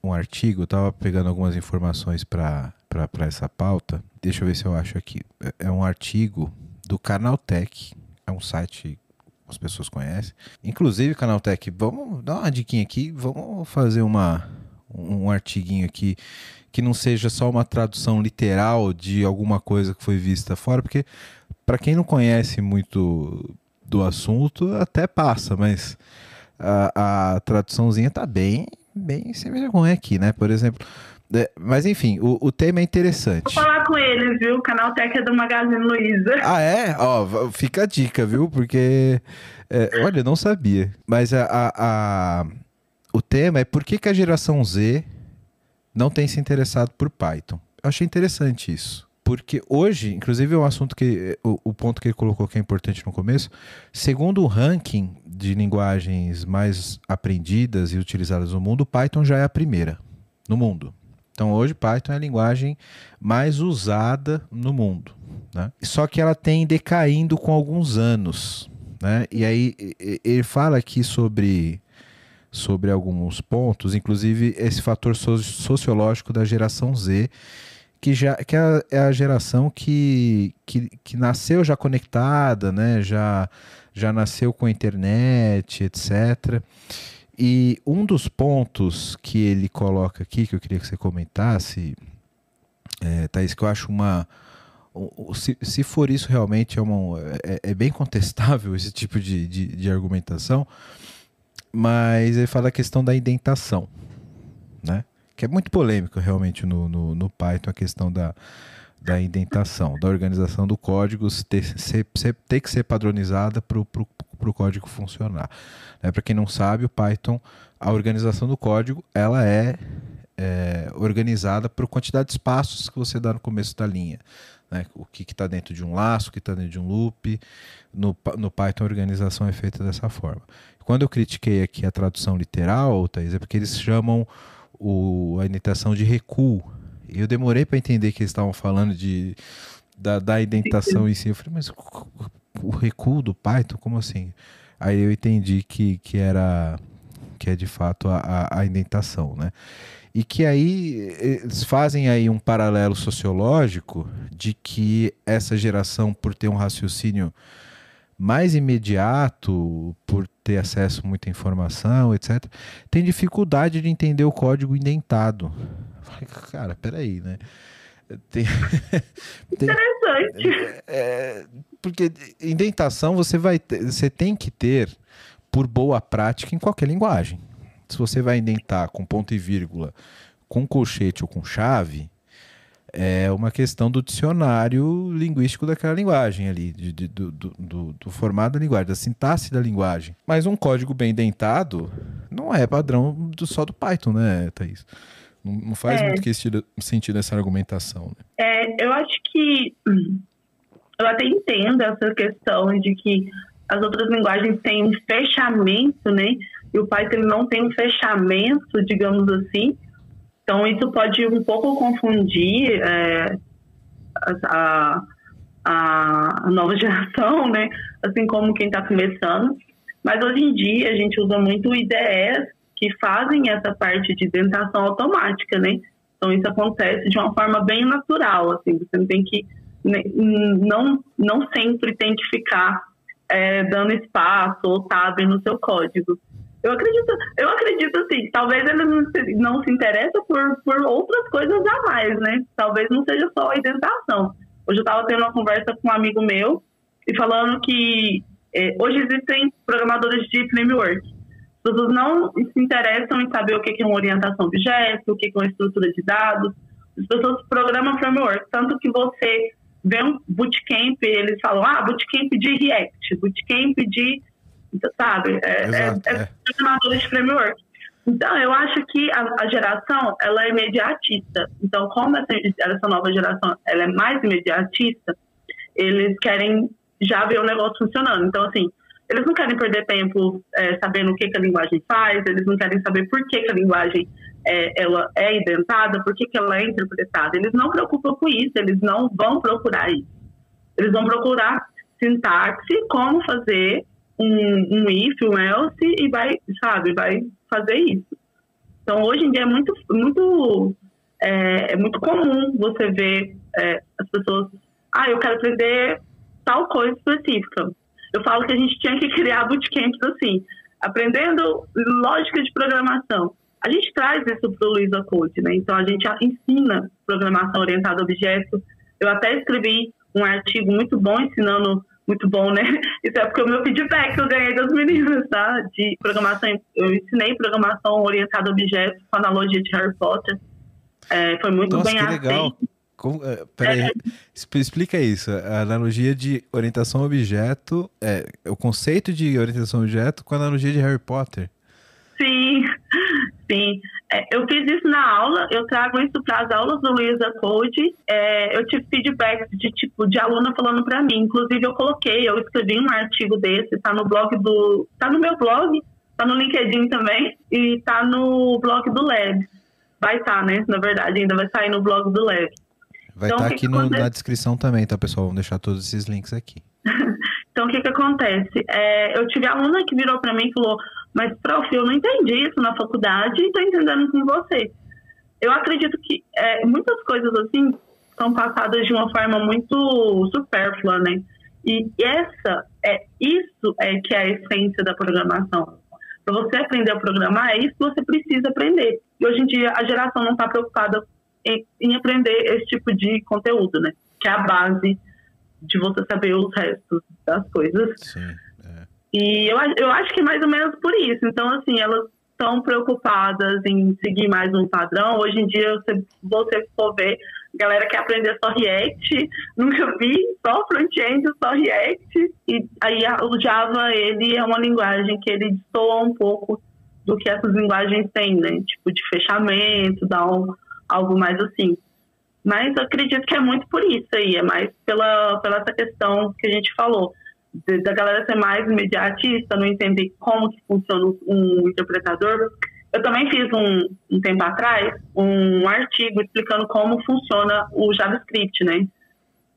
um artigo, estava pegando algumas informações para essa pauta. Deixa eu ver se eu acho aqui. É, é um artigo do Canaltech, é um site que as pessoas conhecem. Inclusive, Canaltech, vamos dar uma diquinha aqui, vamos fazer uma, um artiguinho aqui que não seja só uma tradução literal de alguma coisa que foi vista fora, porque para quem não conhece muito do assunto, até passa, mas a, a traduçãozinha tá bem, bem sem vergonha aqui, né? Por exemplo. É, mas enfim, o, o tema é interessante.
Vou falar com eles, viu? O canal Tech é do Magazine Luiza.
Ah, é? Ó, fica a dica, viu? Porque, é, olha, eu não sabia. Mas a, a, a, o tema é por que, que a geração Z não tem se interessado por Python. Eu achei interessante isso. Porque hoje, inclusive, é um assunto que. O, o, ponto que ele colocou que é importante no começo. Segundo o ranking de linguagens mais aprendidas e utilizadas no mundo, Python já é a primeira no mundo. Então hoje Python é a linguagem mais usada no mundo. Né? Só que ela tem decaindo com alguns anos. Né? E aí ele fala aqui sobre sobre alguns pontos, inclusive esse fator sociológico da geração Z, que já que é, é a geração que, que, que nasceu já conectada, né? já, já nasceu com a internet, etc. E um dos pontos que ele coloca aqui, que eu queria que você comentasse, é, Thaís, que eu acho uma. Se, se for isso realmente é, uma, é, é bem contestável esse tipo de, de, de argumentação, mas ele fala a questão da indentação, né? Que é muito polêmico realmente no, no, no Python a questão da, da indentação, da organização do código ter, ser, ter que ser padronizada para o código funcionar. Né? Para quem não sabe, o Python, a organização do código, ela é, é organizada por quantidade de espaços que você dá no começo da linha. Né? O que está dentro de um laço, o que está dentro de um loop. No, no Python, a organização é feita dessa forma. Quando eu critiquei aqui a tradução literal, Thaís, é porque eles chamam o, a indentação de recuo. E eu demorei para entender que eles estavam falando de, da, da indentação em si. Eu falei, mas o recuo do Python, como assim? Aí eu entendi que, que era que é de fato a, a, a indentação, né? E que aí eles fazem aí um paralelo sociológico de que essa geração, por ter um raciocínio mais imediato, por ter acesso a muita informação, etc., tem dificuldade de entender o código indentado. Cara, peraí, né?
Tem, tem, Interessante.
É, porque indentação você vai ter, você tem que ter por boa prática em qualquer linguagem. Se você vai indentar com ponto e vírgula, com colchete ou com chave, é uma questão do dicionário linguístico daquela linguagem ali, de, de, do, do, do, formato da linguagem, da sintaxe da linguagem. Mas um código bem dentado não é padrão do, só do Python, né, Thaís? Não, não faz é. muito sentido, sentido essa argumentação. Né?
É, eu acho que eu até entendo essa questão de que as outras linguagens têm um fechamento, né? E o Python não tem um fechamento, digamos assim. Então, isso pode um pouco confundir é, a, a, a, nova geração, né? Assim como quem está começando. Mas hoje em dia a gente usa muito IDEs que fazem essa parte de dentação automática, né? Então isso acontece de uma forma bem natural, assim, você não tem que né, não não sempre tem que ficar é, dando espaço ou tab no seu código. Eu acredito, eu acredito assim, talvez ele não se, não se interessa por, por outras coisas a mais, né? Talvez não seja só a identificação. Hoje eu estava tendo uma conversa com um amigo meu e falando que é, hoje existem programadores de framework. As pessoas não se interessam em saber o que é uma orientação objeto, o que é uma estrutura de dados. As pessoas programam framework, tanto que você vê um bootcamp, eles falam, ah, bootcamp de React, bootcamp de sabe? É, Exato, é, é, é. de framework. Então, eu acho que a, a, geração, ela é imediatista. Então, como essa, essa nova geração, ela é mais imediatista, eles querem já ver o negócio funcionando. Então, assim, eles não querem perder tempo é, sabendo o que, que, a linguagem faz, eles não querem saber por que, que a linguagem é, ela é indentada, por que, que ela é interpretada. Eles não preocupam com isso, eles não vão procurar isso. Eles vão procurar sintaxe, como fazer um, um if, um else e vai, sabe, vai fazer isso. Então, hoje em dia é muito, muito, é, é muito comum você ver é, as pessoas, ah, eu quero aprender tal coisa específica. Eu falo que a gente tinha que criar bootcamps assim, aprendendo lógica de programação. A gente traz isso para o Luiza Code, né? Então, a gente ensina programação orientada a objeto. Eu até escrevi um artigo muito bom ensinando muito bom, né? Isso é porque o meu feedback que eu ganhei das meninas, tá? De programação, eu ensinei programação orientada a objetos com analogia de Harry Potter. É, foi muito
Nossa,
bem
legal. Como, é, peraí, é, explica isso. A analogia de orientação objeto, é, o conceito de orientação objeto com a analogia de Harry Potter.
Sim, sim. É, eu fiz isso na aula, eu trago isso para as aulas do Luiza Code. É, eu tive feedback de tipo de aluna falando para mim. Inclusive eu coloquei, eu escrevi um artigo desse, está no blog do, tá no meu blog, está no LinkedIn também e está no blog do Lab. Vai estar, tá, né? Na verdade, ainda vai sair no blog do Lab.
Vai estar então, tá aqui no, na descrição também, tá, pessoal? Vamos deixar todos esses links aqui.
então, o que que acontece? É, eu tive aluna que virou para mim e falou: mas, prof, eu não entendi isso na faculdade e estou entendendo com você. Eu acredito que é, muitas coisas assim são passadas de uma forma muito supérflua, né? E essa é isso é que é a essência da programação. Para você aprender a programar, é isso que você precisa aprender. E hoje em dia a geração não está preocupada em, em, aprender esse tipo de conteúdo, né? Que é a base de você saber os restos das coisas.
Sim.
E eu, eu acho que é mais ou menos por isso. Então, assim, elas estão preocupadas em seguir mais um padrão. Hoje em dia, se você for ver, galera quer aprender só React, nunca vi, só front-end, só React. E aí o Java, ele é uma linguagem que ele soa um pouco do que essas linguagens têm, né? Tipo, de fechamento, dá um, algo mais assim. Mas eu acredito que é muito por isso aí, é mais pela, pela essa questão que a gente falou da galera ser mais imediatista, não entender como que funciona um interpretador. Eu também fiz um, um tempo atrás um artigo explicando como funciona o JavaScript, né?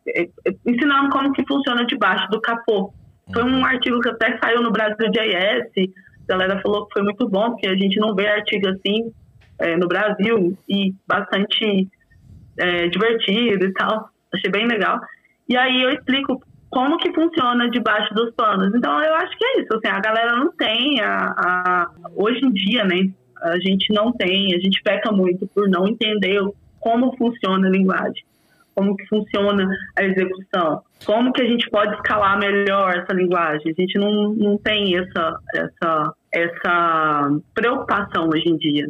É, é, ensinando como que funciona debaixo do capô. Foi um artigo que até saiu no Brasil JS. A galera falou que foi muito bom, porque a gente não vê artigo assim é, no Brasil e bastante é, divertido e tal. Achei bem legal. E aí eu explico como que funciona debaixo dos panos. Então, eu acho que é isso. Assim, a galera não tem, a, a, hoje em dia, né? A gente não tem, a gente peca muito por não entender como funciona a linguagem, como que funciona a execução, como que a gente pode escalar melhor essa linguagem. A gente não, não tem essa, essa, essa preocupação hoje em dia.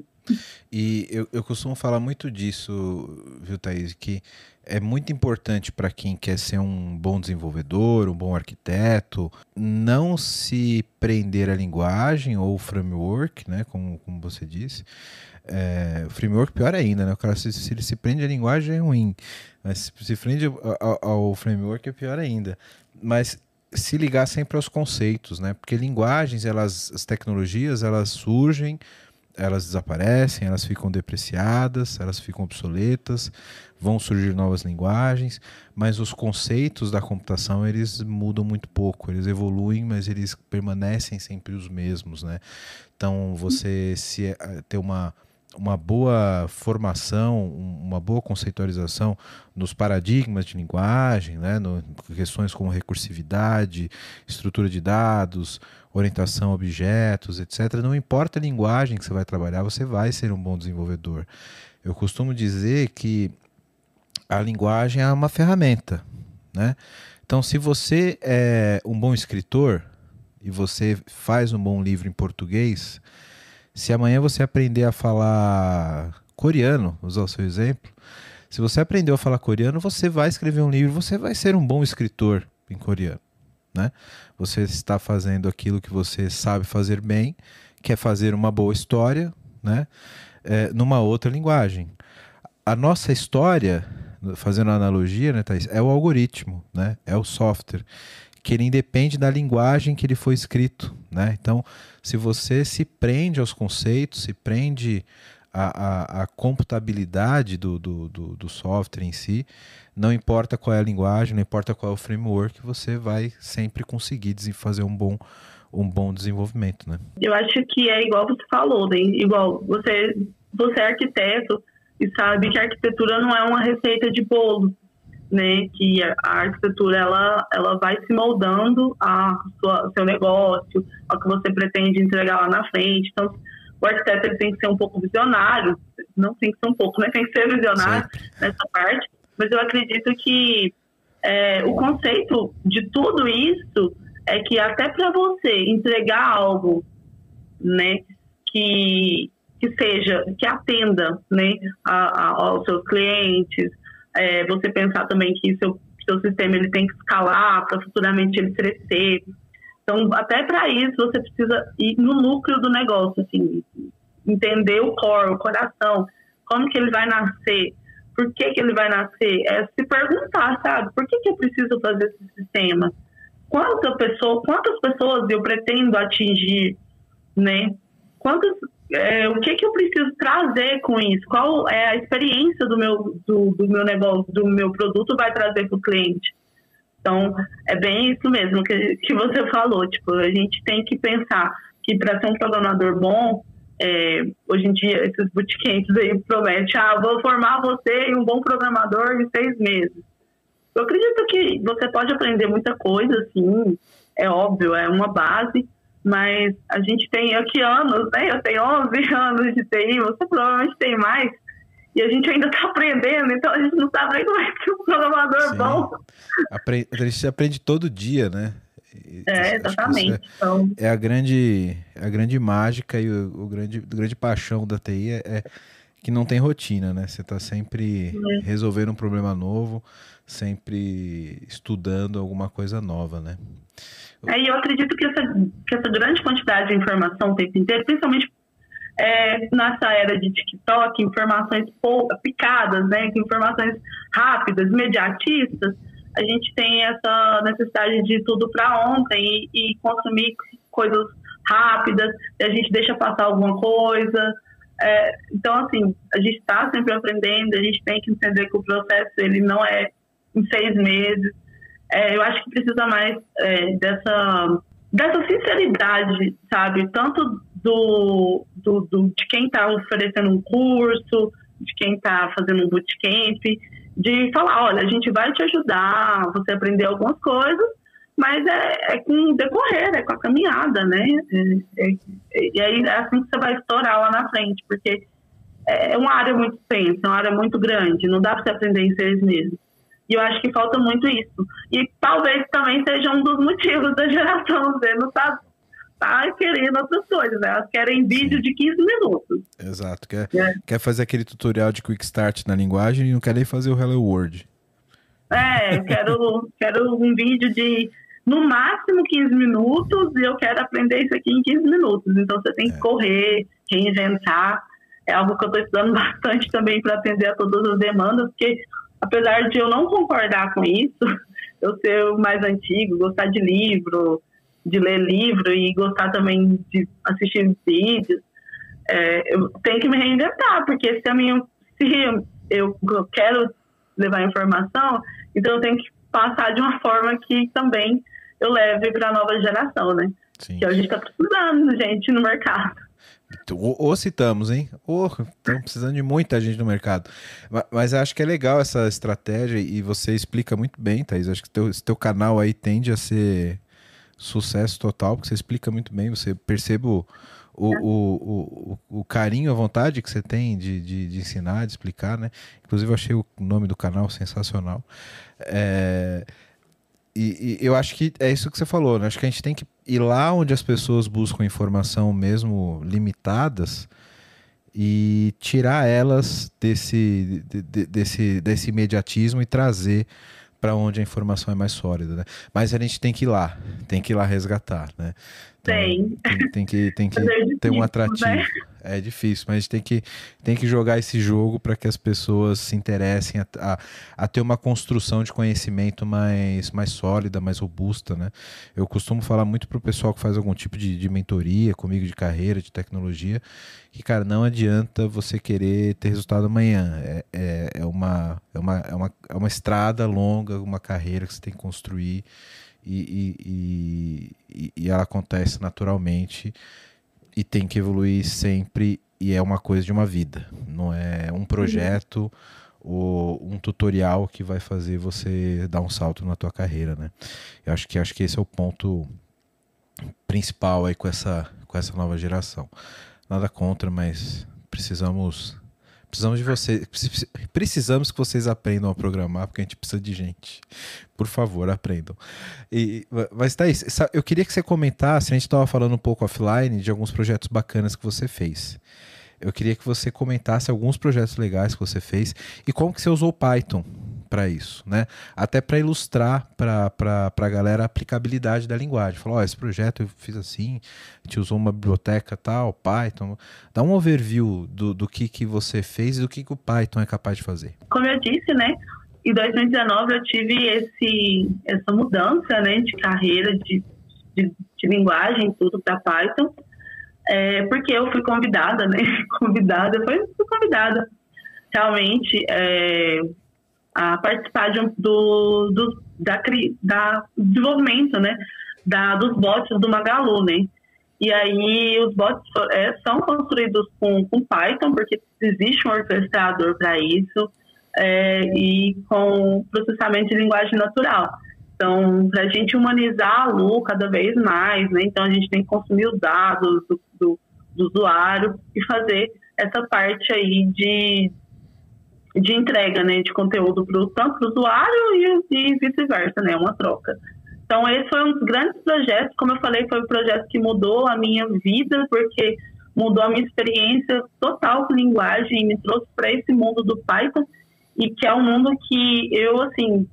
E eu, eu costumo falar muito disso, viu, Thaís, que é muito importante para quem quer ser um bom desenvolvedor, um bom arquiteto, não se prender à linguagem ou framework, né, como, como você disse. É, framework pior ainda, né? O cara, se, se ele se prende à linguagem é ruim, mas se se prende ao, ao framework é pior ainda. Mas se ligar sempre aos conceitos, né? Porque linguagens, elas, as tecnologias, elas surgem, elas desaparecem, elas ficam depreciadas, elas ficam obsoletas, vão surgir novas linguagens, mas os conceitos da computação eles mudam muito pouco, eles evoluem, mas eles permanecem sempre os mesmos, né? Então você se eh, ter uma uma boa formação, uma boa conceitualização nos paradigmas de linguagem, né, no, questões como recursividade, estrutura de dados, orientação a objetos, etc. Não importa a linguagem que você vai trabalhar, você vai ser um bom desenvolvedor. Eu costumo dizer que a linguagem é uma ferramenta, né? Então, se você é um bom escritor e você faz um bom livro em português, se amanhã você aprender a falar coreano, usar o seu exemplo, se você aprendeu a falar coreano, você vai escrever um livro, você vai ser um bom escritor em coreano, né? Você está fazendo aquilo que você sabe fazer bem, que é fazer uma boa história, né? É, numa outra linguagem. A nossa história, fazendo analogia, né, Thaís, é o algoritmo, né? É o software que ele independe da linguagem que ele foi escrito, né? Então, se você se prende aos conceitos, se prende à, à, à computabilidade do, do, do, do, software em si, não importa qual é a linguagem, não importa qual é o framework, você vai sempre conseguir fazer um bom, um bom desenvolvimento, né?
Eu acho que é igual você falou, né? igual você, você é arquiteto e sabe que a arquitetura não é uma receita de bolo né, que a arquitetura ela, ela vai se moldando a sua, seu negócio, ao que você pretende entregar lá na frente. Então, o arquiteto tem que ser um pouco visionário, não tem que ser um pouco, né, tem que ser visionário Sim. nessa parte, mas eu acredito que é, o conceito de tudo isso é que até para você entregar algo, né, que, que seja, que atenda, né, a, a, aos seus clientes, é, você pensar também que seu, seu sistema ele tem que escalar para futuramente ele crescer. Então, até para isso, você precisa ir no núcleo do negócio, assim, entender o core, o coração, como que ele vai nascer, por que, que ele vai nascer, é se perguntar, sabe, por que, que eu preciso fazer esse sistema? Quantas pessoas, quantas pessoas eu pretendo atingir, né? Quantas é, o que, que eu preciso trazer com isso? Qual é a experiência do meu, do, do meu negócio, do meu produto vai trazer para o cliente? Então, é bem isso mesmo que, que você falou. Tipo, a gente tem que pensar que para ser um programador bom, é, hoje em dia, esses bootcamps aí prometem, ah, vou formar você um bom programador em seis meses. Eu acredito que você pode aprender muita coisa, assim, é óbvio, é uma base, mas a gente tem aqui anos, né? Eu tenho 11 anos de TI, você provavelmente tem mais, e a gente ainda está aprendendo, então a gente não sabe nem como é que um programador Sim. bom.
Apre a gente aprende todo dia, né?
É, exatamente. É,
então... é, a grande, a grande mágica e o, o grande, o grande paixão da TI é, é, que não tem rotina, né? Você está sempre é. resolvendo um problema novo, sempre estudando alguma coisa nova, né?
É, e eu acredito que essa, que essa grande quantidade de informação o tempo inteiro, principalmente é, nessa era de TikTok, informações picadas, né, informações rápidas, imediatistas, a gente tem essa necessidade de tudo para ontem e, e, consumir coisas rápidas, a gente deixa passar alguma coisa. É, então, assim, a gente está sempre aprendendo, a gente tem que entender que o processo ele não é em seis meses, é, eu acho que precisa mais é, dessa, dessa sinceridade, sabe? Tanto do, do, do de quem está oferecendo um curso, de quem está fazendo um bootcamp, de falar, olha, a gente vai te ajudar, você aprender algumas coisas, mas é, é com o decorrer, é com a caminhada, né? É, é, e aí é assim que você vai estourar lá na frente, porque é uma área muito extensa, é uma área muito grande, não dá para você aprender em seis meses. E eu acho que falta muito isso. E talvez também seja um dos motivos da geração Z não tá tá querendo outras coisas, né? Elas querem vídeo de 15 minutos.
Exato. Quer, é. quer fazer aquele tutorial de Quick Start na linguagem e não quer nem fazer o Hello World.
É, eu quero, quero um vídeo de no máximo 15 minutos e eu quero aprender isso aqui em 15 minutos. Então você tem que é. correr, reinventar. É algo que eu estou estudando bastante também para atender a todas as demandas, porque apesar de eu não concordar com isso, eu ser o mais antigo, gostar de livro, de ler livro e gostar também de assistir vídeos, é, eu tenho que me reinventar, porque se, a minha, se eu quero levar informação, então eu tenho que passar de uma forma que também eu leve para a nova geração, né? Sim. Que a gente está precisando, gente, no mercado.
Ou, ou citamos, hein? Ou estamos precisando de muita gente no mercado. Mas, mas acho que é legal essa estratégia e você explica muito bem, Thaís. Acho que teu, teu canal aí tende a ser sucesso total, porque você explica muito bem, você percebe o, o, o, o, o carinho, a vontade que você tem de, de, de, ensinar, de explicar, né? Inclusive eu achei o nome do canal sensacional. É, e, e, eu acho que é isso que você falou, né? Acho que a gente tem que ir lá onde as pessoas buscam informação mesmo limitadas e tirar elas desse, de, desse, desse imediatismo e trazer para onde a informação é mais sólida, né? Mas a gente tem que ir lá, tem que ir lá resgatar, né?
Então, tem.
tem. Tem que, tem que é ter um atrativo. Né? É difícil, mas a gente tem que, tem que jogar esse jogo para que as pessoas se interessem a, a, a, ter uma construção de conhecimento mais, mais sólida, mais robusta, né? Eu costumo falar muito para o pessoal que faz algum tipo de, de mentoria comigo de carreira, de tecnologia, que, cara, não adianta você querer ter resultado amanhã. É, é, é, uma, é, uma, é, uma, é uma estrada longa, uma carreira que você tem que construir e, e, e, e ela acontece naturalmente e tem que evoluir sempre e é uma coisa de uma vida, não é um projeto ou um tutorial que vai fazer você dar um salto na tua carreira, né? Eu acho que acho que esse é o ponto principal aí com essa com essa nova geração. Nada contra, mas precisamos Precisamos de vocês. Precisamos que vocês aprendam a programar, porque a gente precisa de gente. Por favor, aprendam. E, mas isso. Eu queria que você comentasse, a gente estava falando um pouco offline de alguns projetos bacanas que você fez. Eu queria que você comentasse alguns projetos legais que você fez e como que você usou Python para isso, né? Até para ilustrar para a galera a aplicabilidade da linguagem. Falou, oh, esse projeto eu fiz assim, a gente usou uma biblioteca tal, Python. Dá um overview do, do que, que você fez e do que, que o Python é capaz de fazer.
Como eu disse, né? Em 2019 eu tive esse, essa mudança né, de carreira, de, de, de linguagem, tudo para Python, é, porque eu fui convidada, né? Convidada, foi, fui convidada realmente é, a participar de, do, do, da, da desenvolvimento, né, da, dos bots do Magalu, né. E aí os bots é, são construídos com, com Python, porque existe um orquestrador para isso, é, e com processamento de linguagem natural. Então, para a gente humanizar a Lu cada vez mais, né, então a gente tem que consumir os dados do, do, do usuário e fazer essa parte aí de de entrega né, de conteúdo pro, tanto para o usuário e, e vice-versa, né, uma troca. Então, esse foi um dos grandes projetos, como eu falei, foi um projeto que mudou a minha vida, porque mudou a minha experiência total com linguagem e me trouxe para esse mundo do Python, e que é um mundo que eu, assim,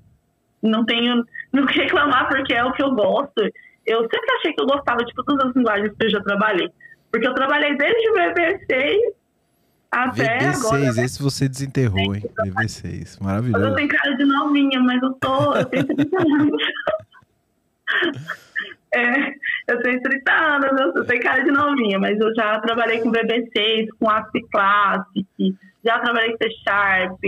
não tenho no que reclamar, porque é o que eu gosto. Eu sempre achei que eu gostava de todas as linguagens que eu já trabalhei, porque eu trabalhei desde o VB6 até VB6, agora,
esse você desenterrou, hein? VB6, maravilhoso.
Eu tenho cara de novinha, mas eu tô. Eu tenho 30 anos. é, eu tenho 30 anos, eu tenho cara de novinha, mas eu já trabalhei com VB6, com ASP Classic, já trabalhei com C Sharp.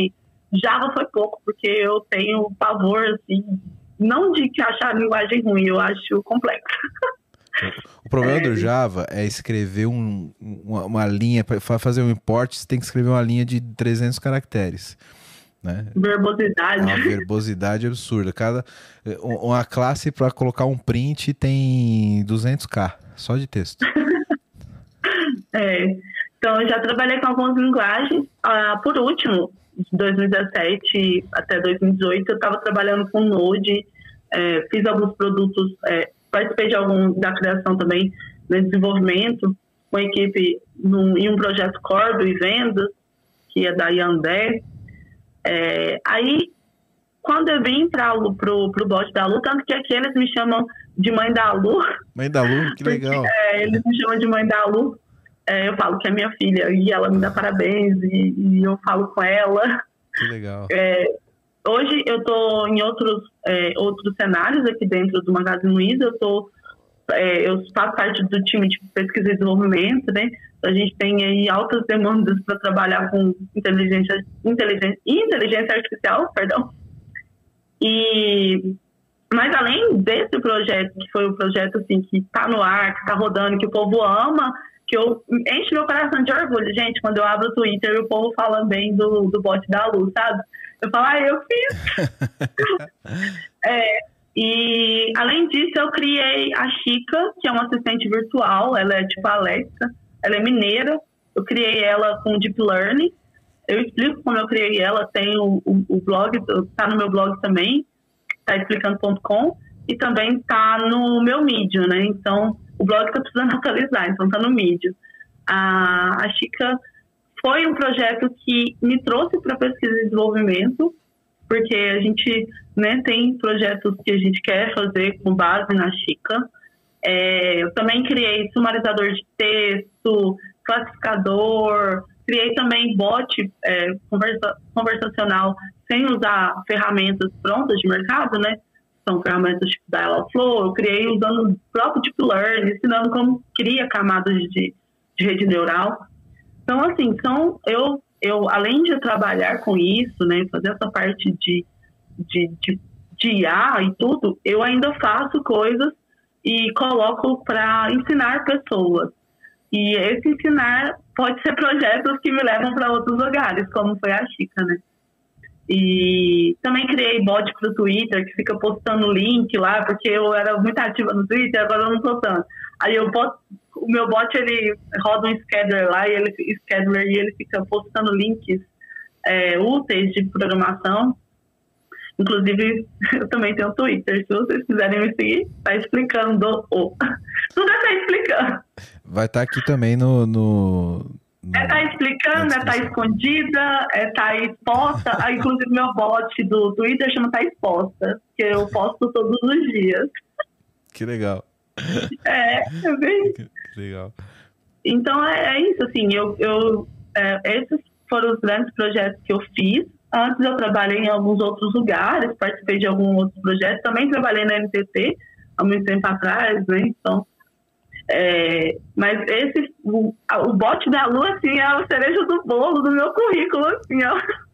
Java foi pouco, porque eu tenho pavor, assim, não de que achar a linguagem ruim, eu acho complexa.
O problema é. do Java é escrever um, uma, uma, linha, para fazer um import, você tem que escrever uma linha de 300 caracteres. Né?
Verbosidade. É
uma verbosidade absurda. Cada, uma classe para colocar um print tem 200k, só de texto.
é. Então, eu já trabalhei com algumas linguagens. Ah, por último, de 2017 até 2018, eu estava trabalhando com Node, é, fiz alguns produtos é, participei de algum da criação também né, desenvolvimento, com a equipe num, em um projeto Cordo e Vendas, que é da Yandé. É, aí, quando eu vim para pro, pro bote da Lu, tanto que aqui eles me chamam de mãe da Lu.
Mãe da Lu, que legal.
Porque, é, eles me chamam de mãe da Lu. É, eu falo que é minha filha e ela me dá parabéns e, e eu falo com ela.
Que legal.
É, hoje eu estou em outros, é, outros cenários aqui dentro do Magazine Luiza. Eu, tô, é, eu faço parte do time de pesquisa e desenvolvimento, né? A gente tem aí altas demandas para trabalhar com inteligência, inteligência, inteligência artificial, perdão. E mas além desse projeto, que foi um projeto assim que está no ar, que está rodando, que o povo ama, que eu enche meu coração de orgulho, gente, quando eu abro o Twitter e o povo fala bem do, do bote da luz, sabe? Eu falo, ah, eu fiz. é, e além disso, eu criei a Chica, que é uma assistente virtual, ela é tipo Alexa, ela é mineira, eu criei ela com Deep Learning. Eu explico como eu criei ela, tem o, o, o blog, tá no meu blog também, tá explicando.com, e também tá no meu Medium, né? Então, o blog está precisando atualizar, então está no Medium. A, a Chica foi um projeto que me trouxe para pesquisa e desenvolvimento, porque a gente né, tem projetos que a gente quer fazer com base na Chica. É, eu também criei sumarizador de texto, classificador, criei também bot é, conversa, conversacional sem usar ferramentas prontas de mercado, né? São ferramentas tipo Dialogflow, eu criei usando o próprio Deep Learning, ensinando como cria camadas de, de rede neural. Então, assim, são, eu, eu, além de trabalhar com isso, né, fazer essa parte de, de, de, de IA e tudo, eu ainda faço coisas e coloco para ensinar pessoas. E esse ensinar pode ser projetos que me levam para outros lugares, como foi a Chica, né? E também criei bot para o Twitter, que fica postando link lá, porque eu era muito ativa no Twitter, agora eu não estou tanto. Aí eu boto, o meu bot ele roda um scheduler lá, e ele, scheduler, e ele fica postando links é, úteis de programação. Inclusive, eu também tenho Twitter. Se vocês quiserem me seguir, tá explicando. Tudo tá explicando.
Vai estar tá aqui também no, no
é tá explicando, é tá escondida, é tá exposta. Ah, inclusive, meu bot do Twitter chama Tá Exposta, que eu posto todos os dias.
Que legal.
É, é bem. Que
legal.
Então, é, é, isso, assim, eu, eu, é, esses foram os grandes projetos que eu fiz. Antes eu trabalhei em alguns outros lugares, participei de alguns outros projetos, também trabalhei na NTT há muito tempo atrás, né? Então, é, mas esse, o, o bote da lua, assim, é a cereja do bolo do meu currículo, assim, ó.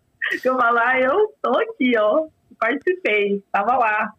Eu falar, ah, eu tô aqui, ó, participei, tava lá.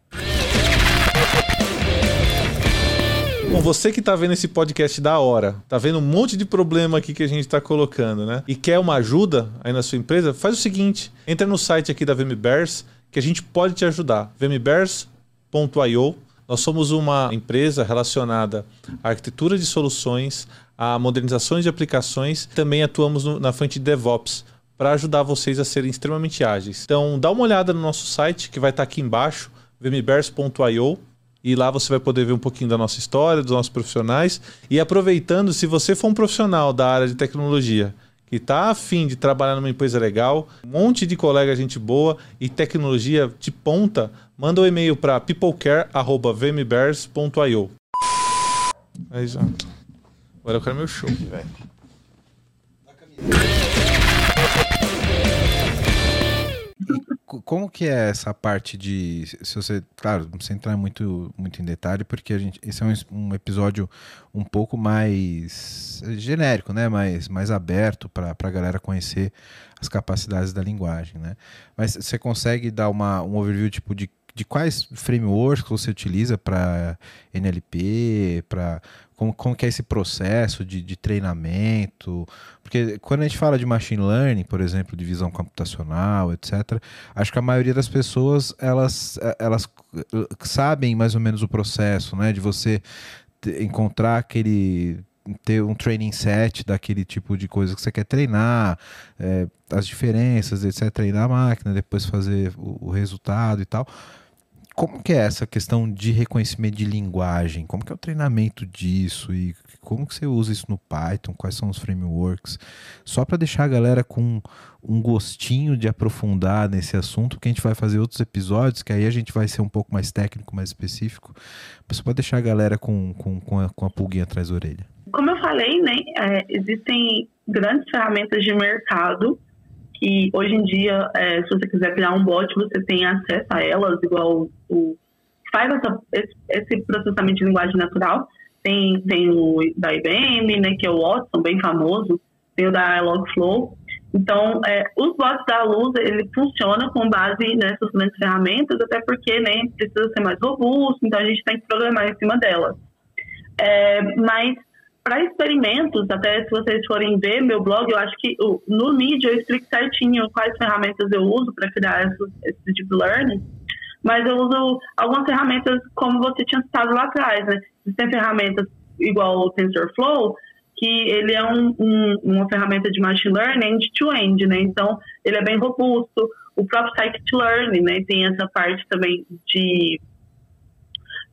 Bom, você que tá vendo esse podcast da hora, tá vendo um monte de problema aqui que a gente tá colocando, né? E quer uma ajuda aí na sua empresa, faz o seguinte, entra no site aqui da VMBears que a gente pode te ajudar, vmbears.io nós somos uma empresa relacionada à arquitetura de soluções, a modernizações de aplicações, também atuamos no, na frente de DevOps para ajudar vocês a serem extremamente ágeis. Então, dá uma olhada no nosso site que vai estar aqui embaixo, vmbears.io, e lá você vai poder ver um pouquinho da nossa história, dos nossos profissionais. E aproveitando, se você for um profissional da área de tecnologia que está afim de trabalhar numa empresa legal, um monte de colega gente boa e tecnologia de ponta, manda um e-mail para peoplecare.vmbears.io. Aí já. Agora eu quero meu show, velho.
Como que é essa parte de. Se você. Claro, não precisa entrar muito, muito em detalhe, porque a gente, esse é um, um episódio um pouco mais genérico, né? mais, mais aberto para a galera conhecer as capacidades da linguagem. Né? Mas você consegue dar uma, um overview tipo de de quais frameworks você utiliza para NLP, para como, como que é esse processo de, de, treinamento, porque quando a gente fala de machine learning, por exemplo, de visão computacional, etc., acho que a maioria das pessoas elas, elas sabem mais ou menos o processo, né, de você encontrar aquele ter um training set daquele tipo de coisa que você quer treinar, é, as diferenças, etc., treinar a máquina, depois fazer o, o resultado e tal como que é essa questão de reconhecimento de linguagem? Como que é o treinamento disso e como que você usa isso no Python? Quais são os frameworks? Só para deixar a galera com um gostinho de aprofundar nesse assunto, que a gente vai fazer outros episódios, que aí a gente vai ser um pouco mais técnico, mais específico, mas só para deixar a galera com, com, com, a, com a pulguinha atrás da orelha.
Como eu falei, né, é, existem grandes ferramentas de mercado que hoje em dia, é, se você quiser criar um bot, você tem acesso a elas, igual o, faz essa, esse, processamento de linguagem natural. Tem, tem o da IBM, né, que é o Watson, bem famoso, tem o da Logflow. Então, é, os bots da Luz, ele funciona com base nessas grandes ferramentas, até porque né, precisa ser mais robusto, então a gente tem que programar em cima delas. É, mas para experimentos, até se vocês forem ver meu blog, eu acho que no Media eu explico certinho quais ferramentas eu uso para criar esse deep learning, mas eu uso algumas ferramentas como você tinha citado lá atrás, né? Existem ferramentas igual o TensorFlow, que ele é um, um, uma ferramenta de machine learning end-to-end, -end, né? Então, ele é bem robusto. O próprio scikit-learn, né? Tem essa parte também de,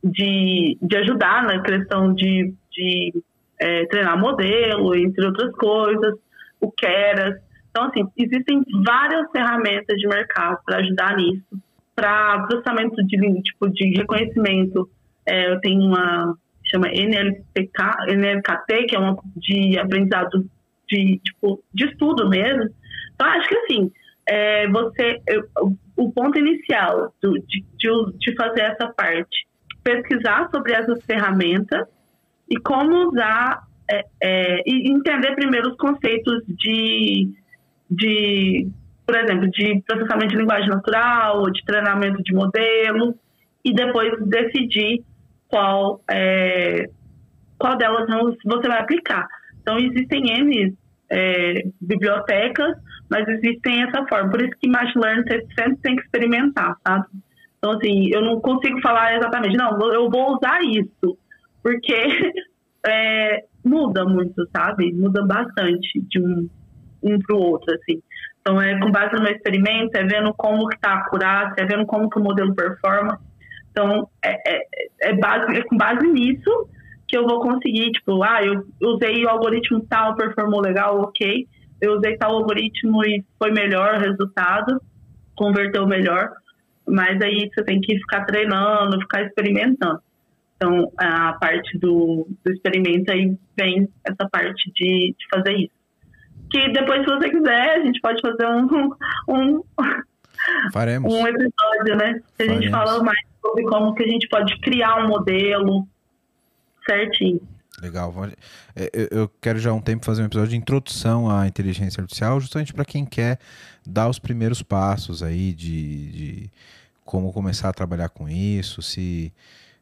de, de ajudar na questão de, de é, treinar modelo, entre outras coisas, o Keras. Então, assim, existem várias ferramentas de mercado para ajudar nisso. Para processamento de, tipo, de reconhecimento, é, eu tenho uma chama NLPK, NLKT, que é uma de aprendizado de, tipo, de estudo mesmo. Então, acho que assim, é, você, eu, o ponto inicial do, de, de, de fazer essa parte, pesquisar sobre essas ferramentas e como usar é, é, e entender primeiro os conceitos de, de, por exemplo, de processamento de linguagem natural, de treinamento de modelo, e depois decidir qual, é, qual delas você vai aplicar. Então, existem N é, bibliotecas, mas existem essa forma. Por isso que Machine Learning você sempre tem que experimentar, sabe? Então, assim, eu não consigo falar exatamente, não, eu vou usar isso porque é, muda muito, sabe? Muda bastante de um, um para o outro, assim. Então, é com base no experimento, é vendo como que está acurácia, é vendo como que o modelo performa. Então, é, é, é, base, é com base nisso que eu vou conseguir, tipo, ah, eu usei o algoritmo tal, performou legal, ok. Eu usei tal algoritmo e foi melhor o resultado, converteu melhor. Mas aí você tem que ficar treinando, ficar experimentando. Então, a parte do, do experimento aí vem essa parte de, de fazer isso. Que depois, se você quiser, a gente pode fazer um, um,
Faremos.
um episódio, né? Que a gente fala mais sobre como que a gente pode criar um modelo certinho.
Legal. É, eu quero já há um tempo fazer um episódio de introdução à inteligência artificial, justamente para quem quer dar os primeiros passos aí de, de como começar a trabalhar com isso, se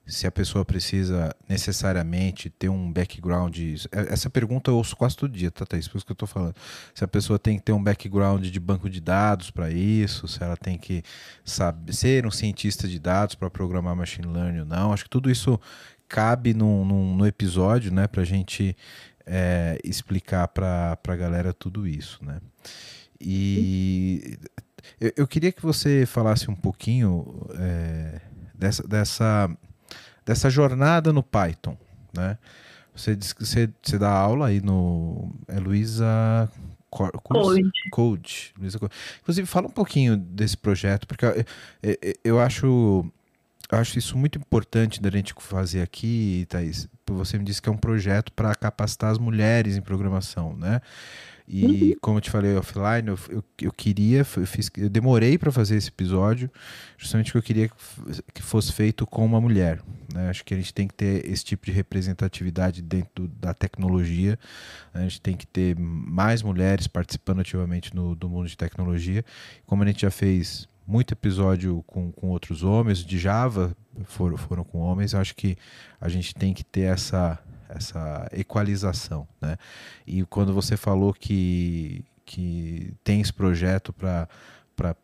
se a pessoa precisa necessariamente ter um background. É, essa pergunta eu ouço quase todo dia, tá, Thaís? Por isso que eu estou falando. Se a pessoa tem que ter um background de banco de dados para isso, se ela tem que saber, ser um cientista de dados para programar machine learning ou não. Acho que tudo isso cabe no, episódio, né, para a gente é, explicar para a galera tudo isso, né? E eu, eu, queria que você falasse um pouquinho é, dessa, dessa dessa jornada no Python, né? Você diz que você, você dá aula aí no é Luísa
Code.
Code. Inclusive, fala um pouquinho desse projeto, porque eu, eu, eu acho eu acho isso muito importante da gente fazer aqui, Thaís. Você me disse que é um projeto para capacitar as mulheres em programação, né? E uhum. como eu te falei offline, eu, eu, eu queria, eu, fiz, eu demorei para fazer esse episódio, justamente porque eu queria que fosse feito com uma mulher. Né? Acho que a gente tem que ter esse tipo de representatividade dentro da tecnologia. A gente tem que ter mais mulheres participando ativamente no, do mundo de tecnologia. Como a gente já fez muito episódio com, com outros homens, de Java foram, foram com homens, acho que a gente tem que ter essa essa equalização, né? E quando você falou que, que tem esse projeto para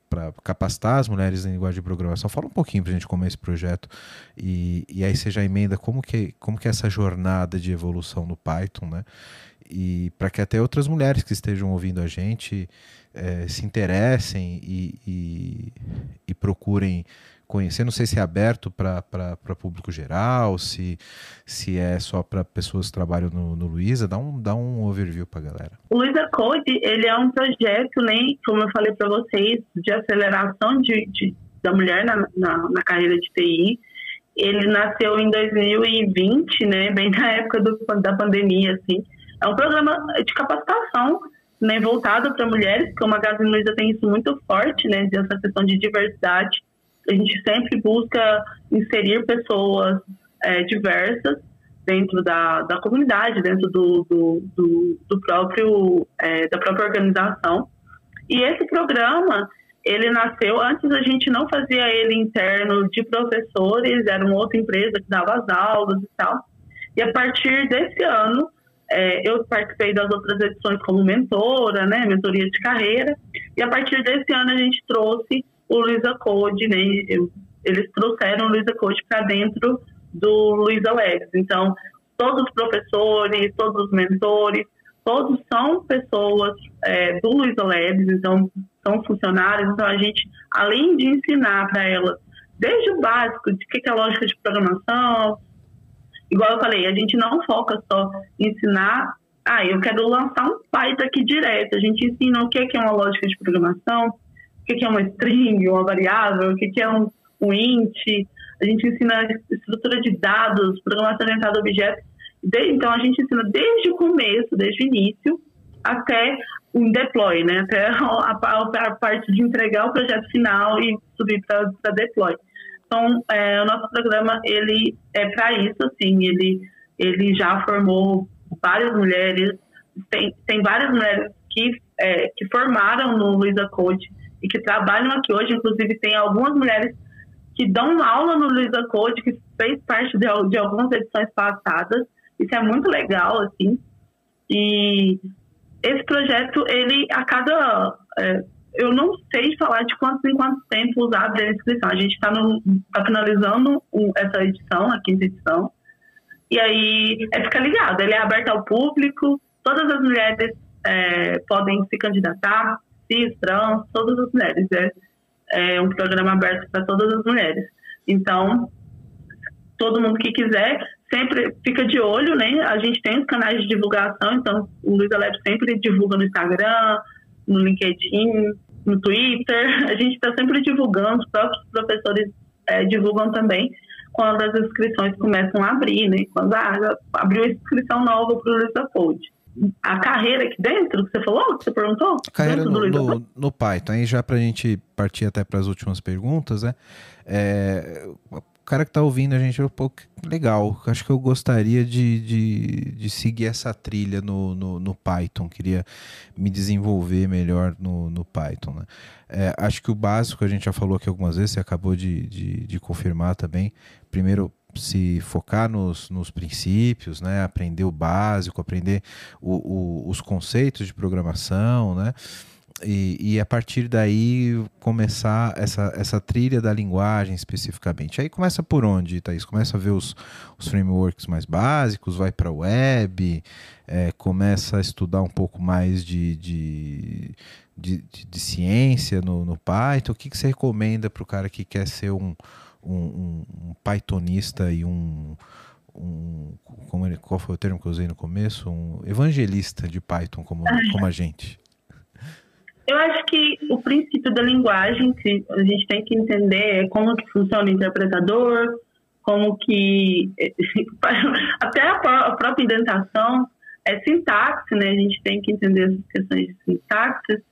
para capacitar as mulheres em linguagem de programação. Fala um pouquinho para a gente como é esse projeto e, e aí você já emenda como que, como que é essa jornada de evolução no Python, né? E para que até outras mulheres que estejam ouvindo a gente é, se interessem e, e, e procurem conhecer. Não sei se é aberto para público geral, se, se é só para pessoas que trabalham no, no Luiza. Dá um, dá um overview para a galera.
O Luiza Code ele é um projeto, né, como eu falei para vocês, de aceleração de, de da mulher na, na, na, carreira de TI. Ele nasceu em 2020, né, bem na época do, da pandemia, assim. É um programa de capacitação né, voltado para mulheres, porque o Magazine Luiza tem isso muito forte, né, dessa questão de diversidade. A gente sempre busca inserir pessoas é, diversas dentro da, da comunidade, dentro do, do, do, do próprio, é, da própria organização. E esse programa, ele nasceu, antes a gente não fazia ele interno de professores, era uma outra empresa que dava as aulas e tal. E a partir desse ano, é, eu participei das outras edições como mentora, né, mentoria de carreira, e a partir desse ano a gente trouxe o Luiza Code, né, eles trouxeram o Luiza Code para dentro do Luiza Labs. Então, todos os professores, todos os mentores, todos são pessoas é, do Luiza Labs, então são funcionários, então a gente, além de ensinar para elas desde o básico de que é lógica de programação, igual eu falei, a gente não foca só em ensinar, ah, eu quero lançar um Python aqui direto. A gente ensina o que é uma lógica de programação, o que é uma string, uma variável, o que é um, um int. A gente ensina estrutura de dados, programação orientada a objetos. então, a gente ensina desde o começo, desde o início, até o deploy, né? Até a, a, a parte de entregar o projeto final e subir para deploy. Então, é, o nosso programa, ele é para isso, assim, ele, ele já formou várias mulheres, tem, tem várias mulheres que, é, que formaram no Luiza Code e que trabalham aqui hoje, inclusive tem algumas mulheres que dão aula no Luiza Code, que fez parte de, de algumas edições passadas, isso é muito legal, assim, e esse projeto, ele, a cada é, eu não sei falar de quantos em quanto tempo usar a inscrição. A gente está tá finalizando o, essa edição, a quinta edição. E aí é ficar ligado, ele é aberto ao público, todas as mulheres é, podem se candidatar, cis, trans, todas as mulheres. É, é um programa aberto para todas as mulheres. Então, todo mundo que quiser, sempre fica de olho, né? A gente tem os canais de divulgação, então o Luiz Alep sempre divulga no Instagram, no LinkedIn, no Twitter, a gente está sempre divulgando, os próprios professores é, divulgam também quando as inscrições começam a abrir, né? Quando ah, abriu inscrição nova para o Luiza Code. A carreira aqui dentro, que você falou, que você perguntou?
Carreira no, no, no, Python. Aí já para a gente partir até para as últimas perguntas, né? É, cara que tá ouvindo a gente, pô, legal. Acho que eu gostaria de, de, de seguir essa trilha no, no, no, Python. Queria me desenvolver melhor no, no Python. Né? É, acho que o básico a gente já falou aqui algumas vezes, você acabou de, de, de confirmar também. Primeiro, se focar nos, nos princípios, né? aprender o básico, aprender o, o, os conceitos de programação, né? E, e, a partir daí começar essa, essa trilha da linguagem especificamente. Aí começa por onde, Thaís? Começa a ver os, os frameworks mais básicos, vai para a web, é, começa a estudar um pouco mais de, de, de, de, de ciência no, no Python. O que, que você recomenda para o cara que quer ser um, um, um Pythonista e um, um como ele, qual foi o termo que eu usei no começo? Um evangelista de Python como, como a gente.
Eu acho que o princípio da linguagem que a gente tem que entender é como que funciona o interpretador, como que até a própria indentação é sintaxe, né? A gente tem que entender essas questões de sintaxe.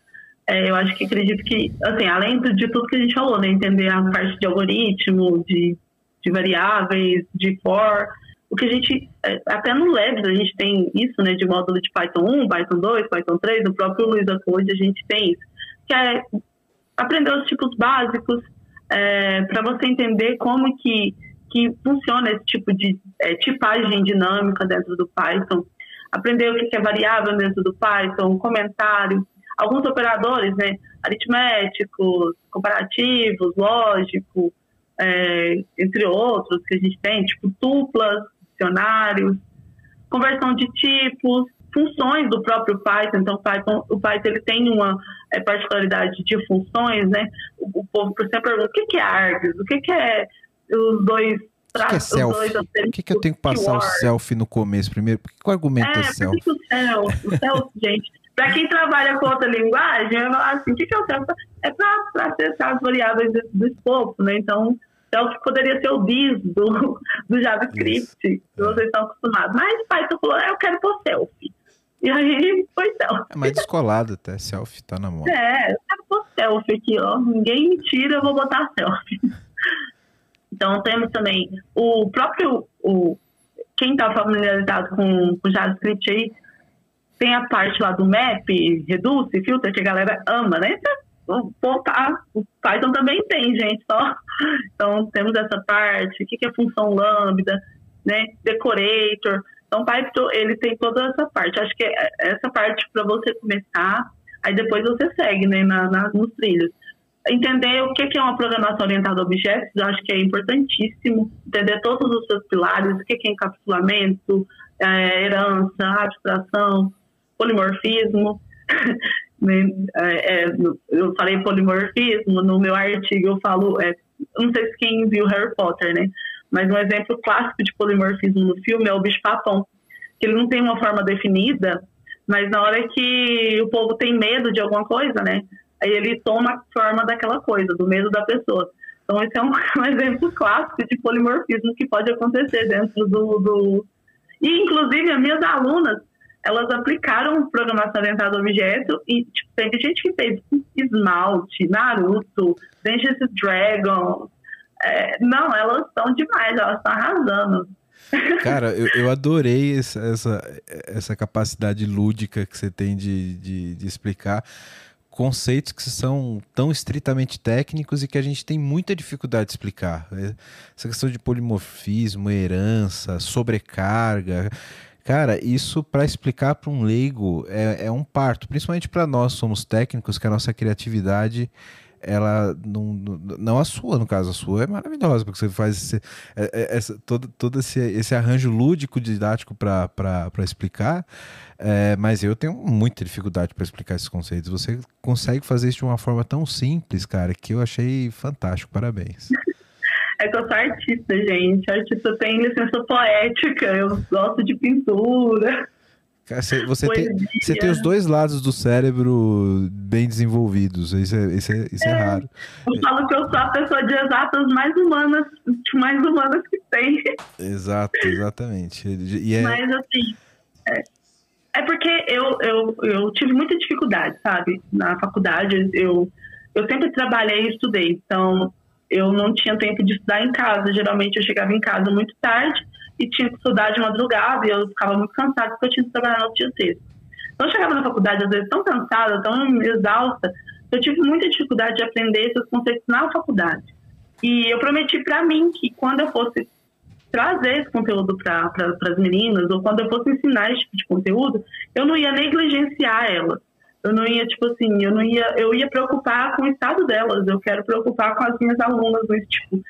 É, eu acho que acredito que, assim, além de tudo que a gente falou, né? Entender a parte de algoritmo, de, de variáveis, de for, o que a gente, é, até no Labs a gente tem isso, né, de módulo de Python 1, Python 2, Python 3, no próprio Luiza Code a gente tem isso, que é aprender os tipos básicos, é, para você entender como que, que funciona esse tipo de é, tipagem dinâmica dentro do Python, aprender o que é variável dentro do Python, comentário, alguns operadores, né, aritméticos, comparativos, lógico, é, entre outros que a gente tem, tipo tuplas, dicionários, conversão de tipos, funções do próprio Python. Então, Python, o Python ele tem uma é, particularidade de funções, né? O, o povo sempre pergunta o que, que é args, o que, que é os dois
o que, é? Por que, que eu tenho que passar o selfie no começo primeiro? Por que, que o argumento é, é?
Que o selfie, o selfie, gente. Para quem trabalha com outra linguagem, vai falar assim: o que, que é o selfie? É para acessar as variáveis do, do escopo, né? Então, selfie poderia ser o bis do, do JavaScript, que vocês estão acostumados. Mas Python falou: eu quero pôr selfie. E aí foi selfie.
É mais descolado até, selfie tá na moda.
É, eu quero pôr selfie aqui, ó. Ninguém me tira, eu vou botar selfie. Então temos também o próprio, o, quem está familiarizado com o JavaScript aí, tem a parte lá do map, reduce, filter, que a galera ama, né? O, tá, o Python também tem, gente, só. Então temos essa parte, o que, que é função lambda, né? Decorator. Então, Python, ele tem toda essa parte. Acho que é essa parte para você começar, aí depois você segue, né, na, na, nos trilhos. Entender o que é uma programação orientada a objetos, eu acho que é importantíssimo. Entender todos os seus pilares, o que é encapsulamento, é, herança, abstração, polimorfismo. Né, é, é, eu falei polimorfismo, no meu artigo eu falo, é, não sei se quem viu Harry Potter, né? Mas um exemplo clássico de polimorfismo no filme é o bicho-papão, que ele não tem uma forma definida, mas na hora que o povo tem medo de alguma coisa, né? Aí ele toma a forma daquela coisa, do medo da pessoa. Então esse é um, um exemplo clássico de polimorfismo que pode acontecer dentro do, do... E inclusive as minhas alunas, elas aplicaram programação orientada a objeto e tipo, teve gente que fez esmalte, Naruto, Dungeons Dragons, é, não, elas estão demais, elas estão arrasando.
Cara, eu, eu adorei essa, essa, essa, capacidade lúdica que você tem de, de, de explicar conceitos que são tão estritamente técnicos e que a gente tem muita dificuldade de explicar. Essa questão de polimorfismo, herança, sobrecarga. Cara, isso para explicar para um leigo é, é, um parto, principalmente para nós somos técnicos, que a nossa criatividade ela não, não a sua, no caso, a sua é maravilhosa, porque você faz esse, é, é, essa, todo, todo esse, esse arranjo lúdico, didático para explicar, é, mas eu tenho muita dificuldade para explicar esses conceitos. Você consegue fazer isso de uma forma tão simples, cara, que eu achei fantástico. Parabéns.
É que eu sou artista, gente. Artista tem licença poética, eu gosto de pintura.
Você, você, tem, você tem os dois lados do cérebro bem desenvolvidos. Isso é, isso é, isso é, é raro.
Eu falo que eu sou a pessoa de exatas mais humanas, mais humanas que tem.
Exato, exatamente. E
é... Mas assim, é, é porque eu, eu, eu tive muita dificuldade, sabe? Na faculdade, eu, eu sempre trabalhei e estudei. Então, eu não tinha tempo de estudar em casa. Geralmente, eu chegava em casa muito tarde e tinha que estudar de madrugada e eu ficava muito cansada porque eu tinha que trabalhar no dia cedo. Então eu chegava na faculdade às vezes tão cansada, tão exausta, eu tive muita dificuldade de aprender esses conceitos na faculdade. E eu prometi para mim que quando eu fosse trazer esse conteúdo para pra, as meninas, ou quando eu fosse ensinar esse tipo de conteúdo, eu não ia negligenciar elas. Eu não ia, tipo assim, eu não ia, eu ia preocupar com o estado delas, eu quero preocupar com as minhas alunas, tipo,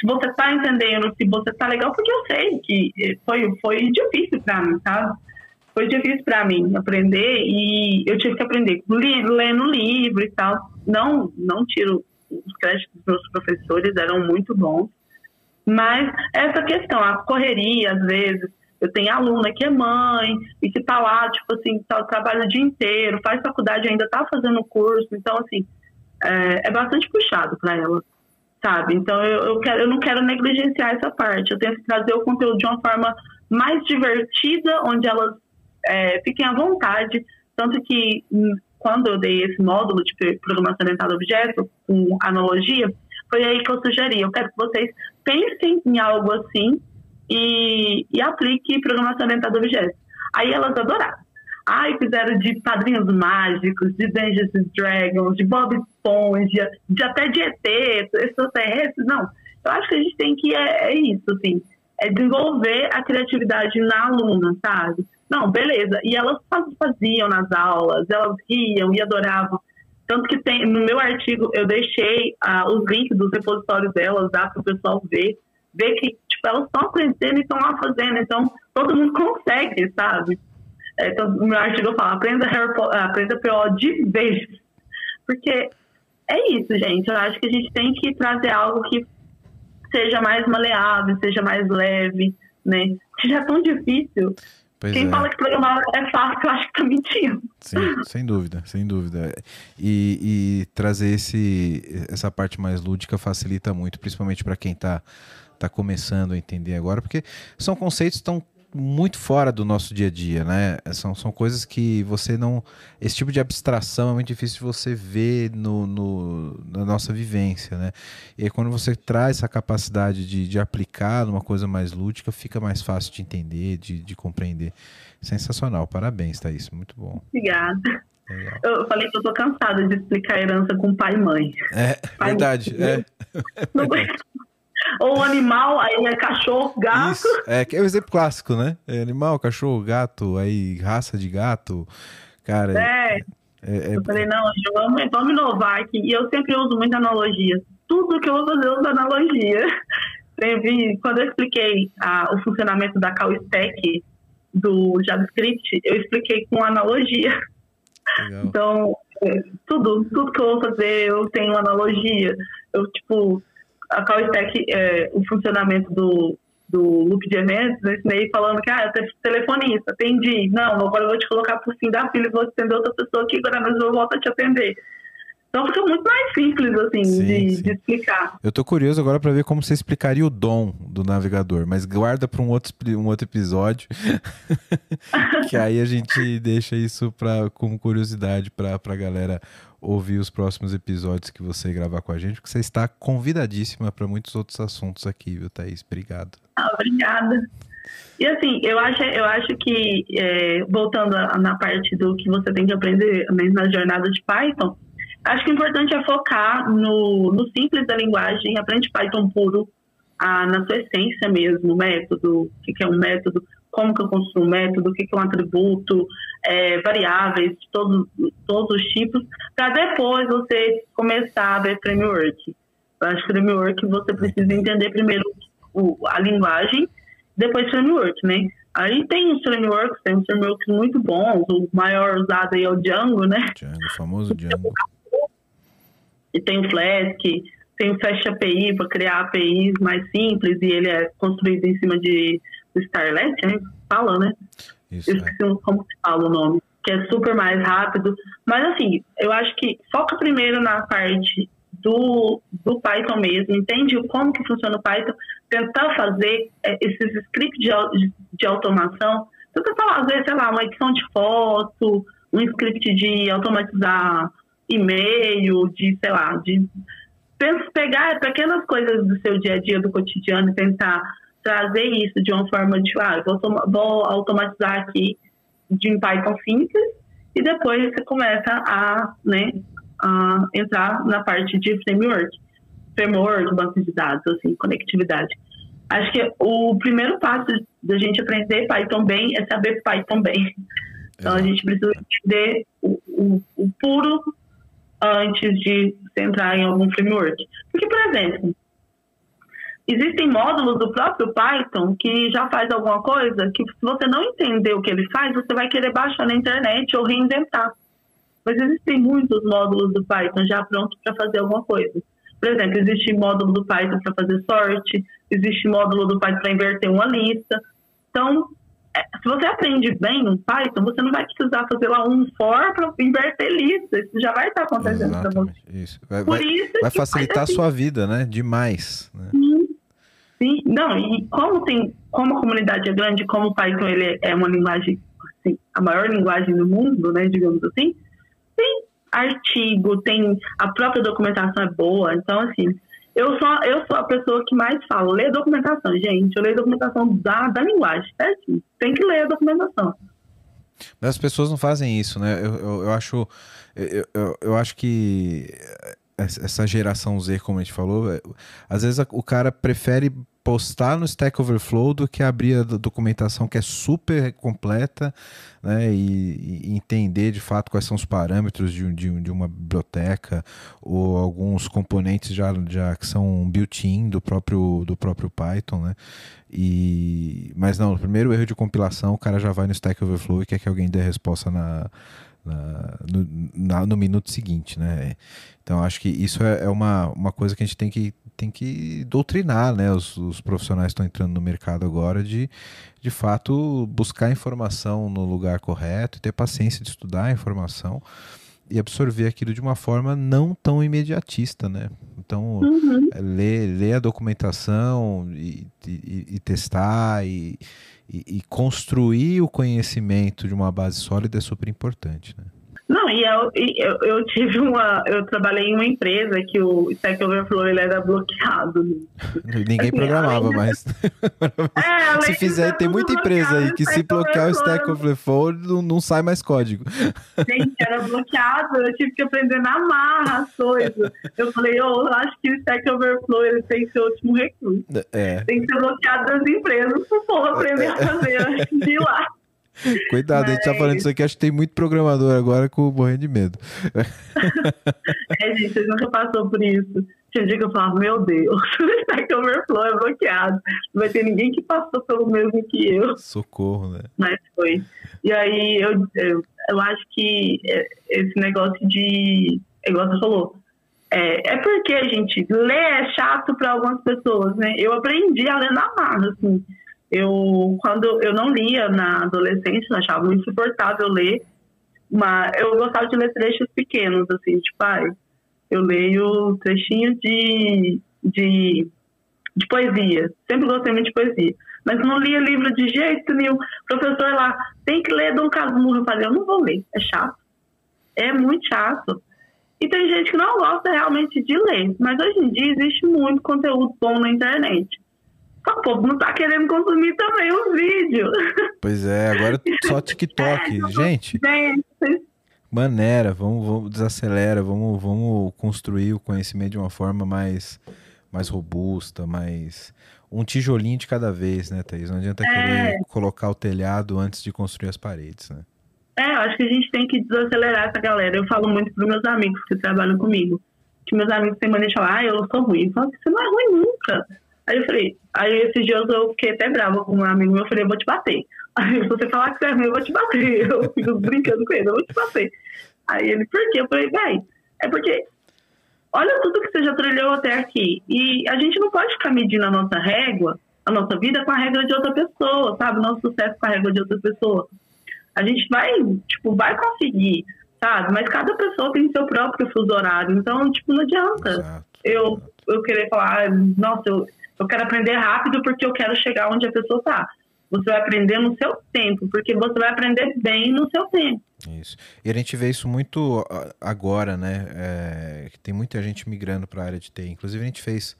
se você está entendendo, se você está legal, porque eu sei que foi, foi difícil para mim, sabe? Foi difícil para mim aprender e eu tive que aprender lendo livro e tal. Não, não tiro os créditos dos meus professores, eram muito bons. Mas essa questão, a correria, às vezes, eu tenho aluna que é mãe e que tá lá, tipo assim, tá, trabalha o dia inteiro, faz faculdade ainda, tá fazendo curso. Então, assim, é, é bastante puxado para ela sabe? Então eu, eu, quero, eu não quero negligenciar essa parte. Eu tenho que trazer o conteúdo de uma forma mais divertida, onde elas é, fiquem à vontade. Tanto que hum, quando eu dei esse módulo de programação orientada a objeto, com analogia, foi aí que eu sugeri. Eu quero que vocês pensem em algo assim e, e aplique programação orientada a objetos. Aí elas adoraram. Ai, fizeram de Padrinhos Mágicos, de Dungeons Dragons, de Bob Esponja, de até de ET, extraterrestres. Não, eu acho que a gente tem que, é, é isso, assim, é desenvolver a criatividade na aluna, sabe? Não, beleza. E elas faziam nas aulas, elas riam e adoravam. Tanto que tem, no meu artigo eu deixei ah, os links dos repositórios delas, dá para o pessoal ver, ver que tipo, elas estão aprendendo e estão lá fazendo. Então, todo mundo consegue, sabe? É, então, no meu artigo eu falo, aprenda, Harry Potter, aprenda PO de vez. Porque é isso, gente. Eu acho que a gente tem que trazer algo que seja mais maleável, seja mais leve, né? Que já é tão difícil. Pois Quem é. fala que programar é fácil, eu acho que tá mentindo.
Sim, sem dúvida, sem dúvida. E, e trazer esse, essa parte mais lúdica facilita muito, principalmente para quem está tá começando a entender agora, porque são conceitos tão muito fora do nosso dia a dia, né? São, são coisas que você não. Esse tipo de abstração é muito difícil de você ver no, no, na nossa vivência, né? E aí, quando você traz essa capacidade de, de aplicar numa coisa mais lúdica, fica mais fácil de entender, de, de compreender. Sensacional, parabéns, Thaís, muito bom.
Obrigada. Legal. Eu falei que eu tô cansada de explicar herança com pai e mãe.
É, pai verdade. Mãe. É.
Não, ou animal, aí é cachorro, gato. Isso,
é, que é o exemplo clássico, né? É animal, cachorro, gato, aí raça de gato. Cara.
É. é, é eu falei, não, vamos, vamos inovar aqui. E eu sempre uso muita analogia. Tudo que eu vou fazer, eu uso analogia. Teve, quando eu expliquei a, o funcionamento da call stack do JavaScript, eu expliquei com analogia. Legal. Então, é, tudo, tudo que eu vou fazer, eu tenho analogia. Eu, tipo, a call stack, é, o funcionamento do, do loop de eventos, eu ensinei falando que, ah, telefonista, atendi. Não, agora eu vou te colocar por fim da fila e vou atender outra pessoa aqui, agora mesmo eu volto a te atender. Então fica muito mais simples, assim, sim, de, sim. de, explicar.
Eu tô curioso agora para ver como você explicaria o dom do navegador, mas guarda para um outro, um outro episódio, que aí a gente deixa isso pra, como curiosidade para a galera ouvir os próximos episódios que você gravar com a gente, porque você está convidadíssima para muitos outros assuntos aqui, viu, Thaís? Obrigado.
Ah, obrigada. E assim, eu acho, eu acho que, é, voltando a, na parte do que você tem que aprender né, na jornada de Python, acho que o importante é focar no, no simples da linguagem, aprende Python puro, a, na sua essência mesmo, método, o que, que é um método, como que eu construo um método, o que, que é um atributo, é, variáveis todos, todos os tipos, para depois você começar a ver framework. Eu acho que framework você precisa entender primeiro o, a linguagem, depois framework, né? Aí tem os frameworks, tem uns frameworks muito bons, o maior usado aí é o Django, né?
Django, famoso Django.
E tem o Flask, tem o Fast API para criar APIs mais simples e ele é construído em cima de Starlet, né? Fala, né? Isso, eu esqueci é. como se fala o nome. Que é super mais rápido. Mas assim, eu acho que foca primeiro na parte do, do Python mesmo, entende como que funciona o Python, tentar fazer é, esses scripts de, de automação, tenta fazer, sei lá, uma edição de foto, um script de automatizar e-mail, de, sei lá, de pegar pequenas coisas do seu dia a dia, do cotidiano e tentar trazer isso de uma forma de, ah, vou, vou automatizar aqui de um Python simples e depois você começa a, né, a entrar na parte de framework, framework, banco de dados, assim, conectividade. Acho que o primeiro passo da gente aprender Python bem é saber Python bem. Então Exato. a gente precisa entender o, o, o puro antes de entrar em algum framework. Porque, por exemplo, existem módulos do próprio Python que já faz alguma coisa que se você não entender o que ele faz, você vai querer baixar na internet ou reinventar. Mas existem muitos módulos do Python já prontos para fazer alguma coisa. Por exemplo, existe módulo do Python para fazer sorte, existe módulo do Python para inverter uma lista. Então, se você aprende bem um Python, você não vai precisar fazer lá um for para inverter lista. Isso já vai estar acontecendo para você.
Isso. Vai, Por vai, isso vai facilitar a sua vida, né? Demais. Né?
Sim. Sim, não, e como tem, como a comunidade é grande, como o Python ele é uma linguagem, assim, a maior linguagem do mundo, né, digamos assim, tem artigo, tem a própria documentação é boa, então assim, eu sou, eu sou a pessoa que mais fala, lê documentação, gente, eu leio documentação da, da linguagem, certo? Tem que ler a documentação.
Mas as pessoas não fazem isso, né? Eu, eu, eu acho, eu, eu, eu acho que essa geração Z, como a gente falou, é, às vezes o cara prefere postar no Stack Overflow do que abrir a documentação que é super completa né, e, e, entender de fato quais são os parâmetros de, de, de uma biblioteca ou alguns componentes já, já que são built-in do próprio, do próprio Python, né? E, mas não, no primeiro erro de compilação o cara já vai no Stack Overflow e quer que alguém dê a resposta na, na, no, na, no minuto seguinte, né? Então acho que isso é, é, uma, uma coisa que a gente tem que, tem que doutrinar, né? Os, os profissionais estão entrando no mercado agora de, de fato, buscar informação no lugar correto, ter paciência de estudar a informação e absorver aquilo de uma forma não tão imediatista, né? Então, uhum. É ler, ler a documentação e, e, e testar e, e, construir o conhecimento de uma base sólida é super importante, né?
Não, e eu, eu, eu, tive uma. Eu trabalhei em uma empresa que o Stack Overflow ele era bloqueado.
Ninguém assim, programava mais. É, se fizer, tem muita empresa aí que se bloquear o Stack Overflow não, não sai mais código.
Gente, era bloqueado, eu tive que aprender na marra as coisas. Eu falei, oh, eu acho que o Stack Overflow ele tem que ser o último recurso. É. Tem que ser bloqueado das empresas para o povo aprender a fazer de lá.
Cuidado, Mas... a gente tá falando isso aqui, acho que tem muito programador agora com morrendo de medo.
é, gente, vocês nunca passou por isso. Tinha dia que eu falava, meu Deus, o Stack Overflow é bloqueado. Não vai ter ninguém que passou pelo mesmo que eu.
Socorro, né?
Mas foi. E aí, eu, eu, eu acho que é, esse negócio de... Igual você falou, é, é porque, gente, ler é chato para algumas pessoas, né? Eu aprendi a ler na marra, assim. Eu, quando eu não lia na adolescência, eu achava muito insuportável ler, mas eu gostava de ler trechos pequenos, assim, tipo, pai. eu leio trechinhos de, de, de poesia. Sempre gostei muito de poesia. Mas não lia livro de jeito nenhum. Professor lá, tem que ler Dom Casmurro. Eu falei, eu não vou ler, é chato. É muito chato. E tem gente que não gosta realmente de ler. Mas hoje em dia existe muito conteúdo bom na internet o povo não tá querendo consumir também os vídeos.
Pois é, agora só TikTok. É, gente, gente, maneira, vamos, vamos desacelera, vamos, vamos construir o conhecimento de uma forma mais, mais robusta, mais um tijolinho de cada vez, né, Thaís? Não adianta é. querer colocar o telhado antes de construir as paredes, né?
É, eu acho que a gente tem que desacelerar essa galera. Eu falo muito para meus amigos que trabalham comigo. Que meus amigos têm mania de falar, ah, eu sou ruim. Eu falo, você não é ruim nunca. Aí eu falei, aí esses dias eu fiquei até brava com um amigo meu, eu falei, eu vou te bater. Aí se você falar que você é ruim, eu vou te bater. Eu fico brincando com ele, eu vou te bater. Aí ele, por quê? Eu falei, véi, é porque olha tudo que você já trilhou até aqui. E a gente não pode ficar medindo a nossa régua, a nossa vida com a regra de outra pessoa, sabe? Nosso sucesso com a régua de outra pessoa. A gente vai, tipo, vai conseguir, sabe? Mas cada pessoa tem seu próprio fuso horário. Então, tipo, não adianta exato, eu, eu querer falar, nossa, eu, eu quero aprender rápido porque eu quero chegar onde a pessoa está. Você vai aprender no seu tempo, porque você vai aprender bem no seu tempo.
Isso. E a gente vê isso muito agora, né? É, tem muita gente migrando para a área de TI. Inclusive, a gente fez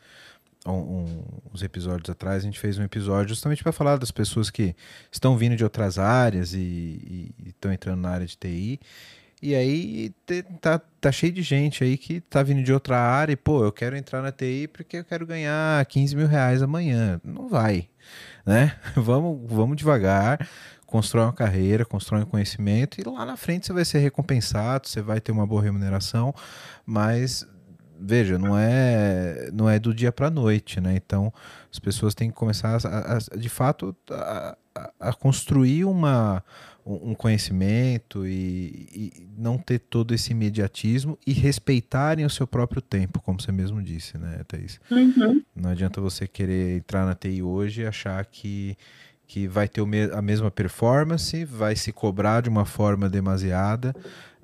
um, um, uns episódios atrás, a gente fez um episódio justamente para falar das pessoas que estão vindo de outras áreas e estão entrando na área de TI e aí tá, tá cheio de gente aí que tá vindo de outra área e, pô, eu quero entrar na TI porque eu quero ganhar 15 mil reais amanhã. Não vai, né? Vamos, vamos devagar, constrói uma carreira, constrói um conhecimento e lá na frente você vai ser recompensado, você vai ter uma boa remuneração, mas veja, não é não é do dia para noite, né? Então as pessoas têm que começar a, a, de fato a, a construir uma um conhecimento e, e, não ter todo esse imediatismo e respeitarem o seu próprio tempo, como você mesmo disse, né, Thaís?
Uhum.
Não adianta você querer entrar na TI hoje e achar que, que vai ter a mesma performance, vai se cobrar de uma forma demasiada,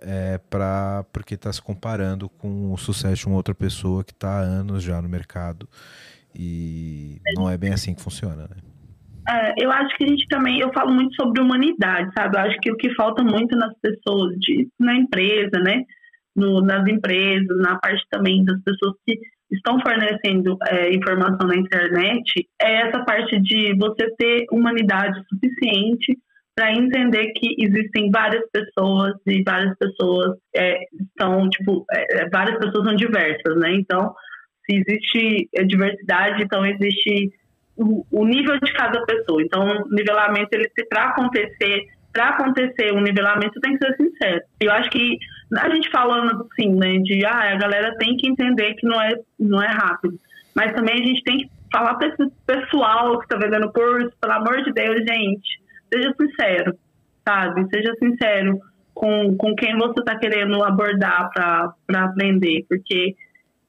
é, pra, porque está se comparando com o sucesso de uma outra pessoa que está há anos já no mercado. E não é bem assim que funciona, né?
É, eu acho que a gente também, eu falo muito sobre humanidade, sabe? Eu acho que o que falta muito nas pessoas, de, na empresa, né? No, nas empresas, na parte também das pessoas que estão fornecendo é, informação na internet, é essa parte de você ter humanidade suficiente para entender que existem várias pessoas e várias pessoas é, tipo, é, é várias pessoas são diversas, né? Então, se existe diversidade, então existe o, nível de cada pessoa. Então, o nivelamento, ele para acontecer, para acontecer um nivelamento, tem que ser sincero. Eu acho que a gente falando assim, né, de ah, a galera tem que entender que não é, não é rápido. Mas também a gente tem que falar para esse pessoal que está vendendo curso, pelo amor de Deus, gente, seja sincero, sabe? Seja sincero com, com quem você está querendo abordar para aprender, porque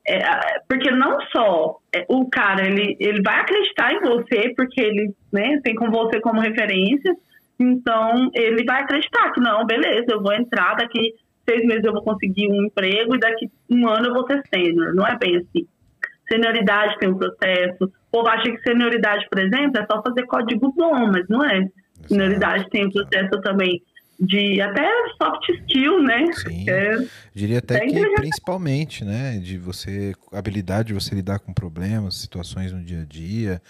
é, porque não só é, o cara ele, ele vai acreditar em você porque ele né, tem com você como referência, então ele vai acreditar que não, beleza, eu vou entrar daqui seis meses eu vou conseguir um emprego e daqui um ano eu vou ser sênior. Não é bem assim. Senioridade tem um processo. O povo acha que senioridade, por exemplo, é só fazer código bom, mas não é. Senioridade tem um processo também de até soft skill, né?
Sim. É, Diria até que principalmente, né? De você, habilidade de você lidar com problemas, situações no dia a dia,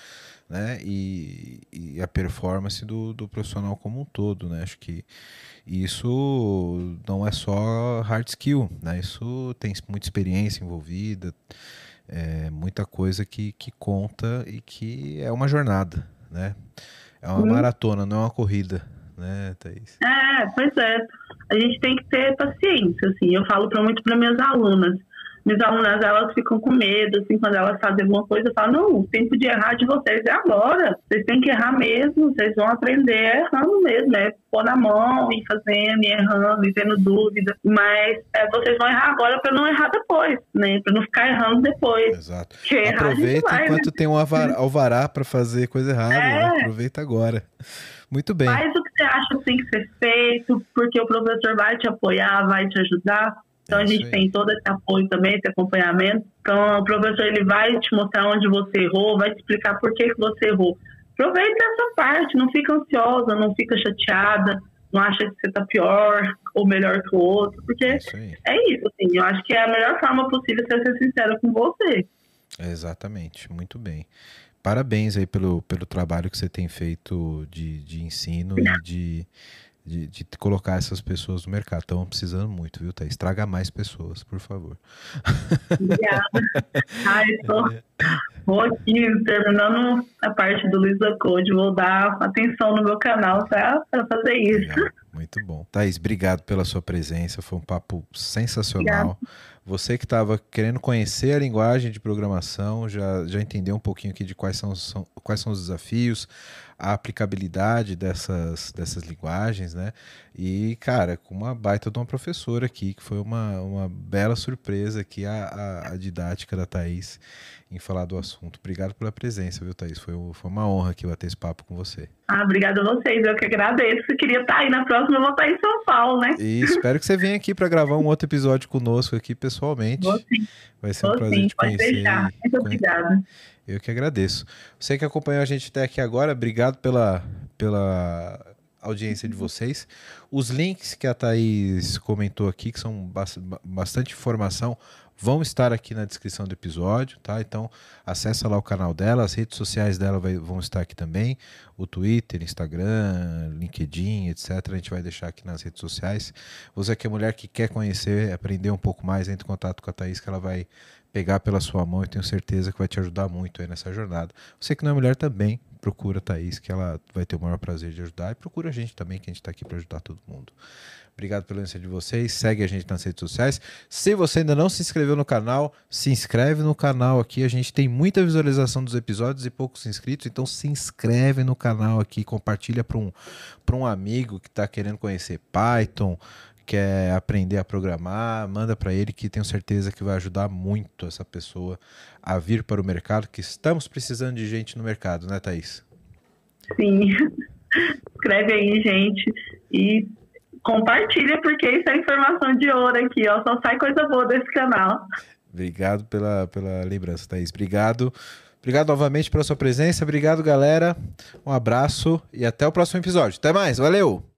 né? E, e a performance do, do profissional como um todo, né? Acho que isso não é só hard skill, né? Isso tem muita experiência envolvida, é, muita coisa que, que conta e que é uma jornada, né? É uma uhum. maratona, não é uma corrida, né, Thaís?
É, pois é. A gente tem que ter paciência, assim. Eu falo pra, muito para minhas alunas minhas alunas elas ficam com medo, assim, quando elas fazem alguma coisa, eu falo, não, o tempo de errar de vocês é agora. Vocês têm que errar mesmo, vocês vão aprender errando mesmo, é pôr na mão e fazendo, e errando, e tendo dúvida. Mas é, vocês vão errar agora para não errar depois, né? Para não ficar errando depois.
Exato. Aproveita vai, enquanto né? tem um alvará para fazer coisa errada, é. né? aproveita agora. Muito bem.
Faz o que você acha que tem que ser feito, porque o professor vai te apoiar, vai te ajudar. Então é a gente tem todo esse apoio também, esse acompanhamento. Então o professor ele vai te mostrar onde você errou, vai te explicar por que, que você errou. Aproveita essa parte, não fica ansiosa, não fica chateada, não acha que você está pior ou melhor que o outro, porque é isso, é isso assim, eu acho que é a melhor forma possível ser, ser sincero com você.
exatamente, muito bem. Parabéns aí pelo, pelo trabalho que você tem feito de, de ensino e de de, de, colocar essas pessoas no mercado. Estão precisando muito, viu, Thaís? Traga mais pessoas, por favor.
Obrigada. Ai, tô, vou aqui terminando a parte do Luiza Code, vou dar atenção no meu canal para fazer isso. Legal.
Muito bom. Thaís, obrigado pela sua presença, foi um papo sensacional. Obrigada. Você que estava querendo conhecer a linguagem de programação, já, já entendeu um pouquinho aqui de quais são, são, quais são os desafios, a aplicabilidade dessas, dessas linguagens, né? E, cara, com uma baita de uma professora aqui, que foi uma, uma bela surpresa aqui a, a, a didática da Thaís em falar do assunto. Obrigado pela presença, viu, Thaís? Foi, foi uma honra aqui bater esse papo com você.
Ah, obrigada a vocês, eu que agradeço. Queria estar aí na próxima, eu vou estar em São Paulo, né?
E espero que você venha aqui para gravar um outro episódio conosco aqui pessoalmente.
Vou sim.
Vai ser um prazer sim, te conhecer.
Deixar. Muito obrigada.
Eu que agradeço. Você que acompanhou a gente até aqui agora, obrigado pela, pela audiência de vocês. Os links que a Thaís comentou aqui, que são bastante informação, vão estar aqui na descrição do episódio, tá? Então, acessa lá o canal dela, as redes sociais dela vai, vão estar aqui também, o Twitter, Instagram, LinkedIn, etc. A gente vai deixar aqui nas redes sociais. Você que é mulher que quer conhecer, aprender um pouco mais, entre em contato com a Thaís, que ela vai pegar pela sua mão e tenho certeza que vai te ajudar muito aí nessa jornada. Você que não é mulher também, procura a Thaís, que ela vai ter o maior prazer de ajudar. E procura a gente também, que a gente está aqui para ajudar todo mundo. Obrigado pela audiência de vocês. Segue a gente nas redes sociais. Se você ainda não se inscreveu no canal, se inscreve no canal aqui. A gente tem muita visualização dos episódios e poucos inscritos. Então se inscreve no canal aqui, compartilha para um, um amigo que está querendo conhecer Python, quer aprender a programar, manda para ele que tenho certeza que vai ajudar muito essa pessoa a vir para o mercado, que estamos precisando de gente no mercado, né, Thaís?
Sim. Escreve aí, gente, e compartilha, porque isso é informação de ouro aqui, ó. Só sai coisa boa desse canal.
Obrigado pela, pela lembrança, Thaís. Obrigado. Obrigado novamente pela sua presença. Obrigado, galera. Um abraço e até o próximo episódio. Até mais. Valeu!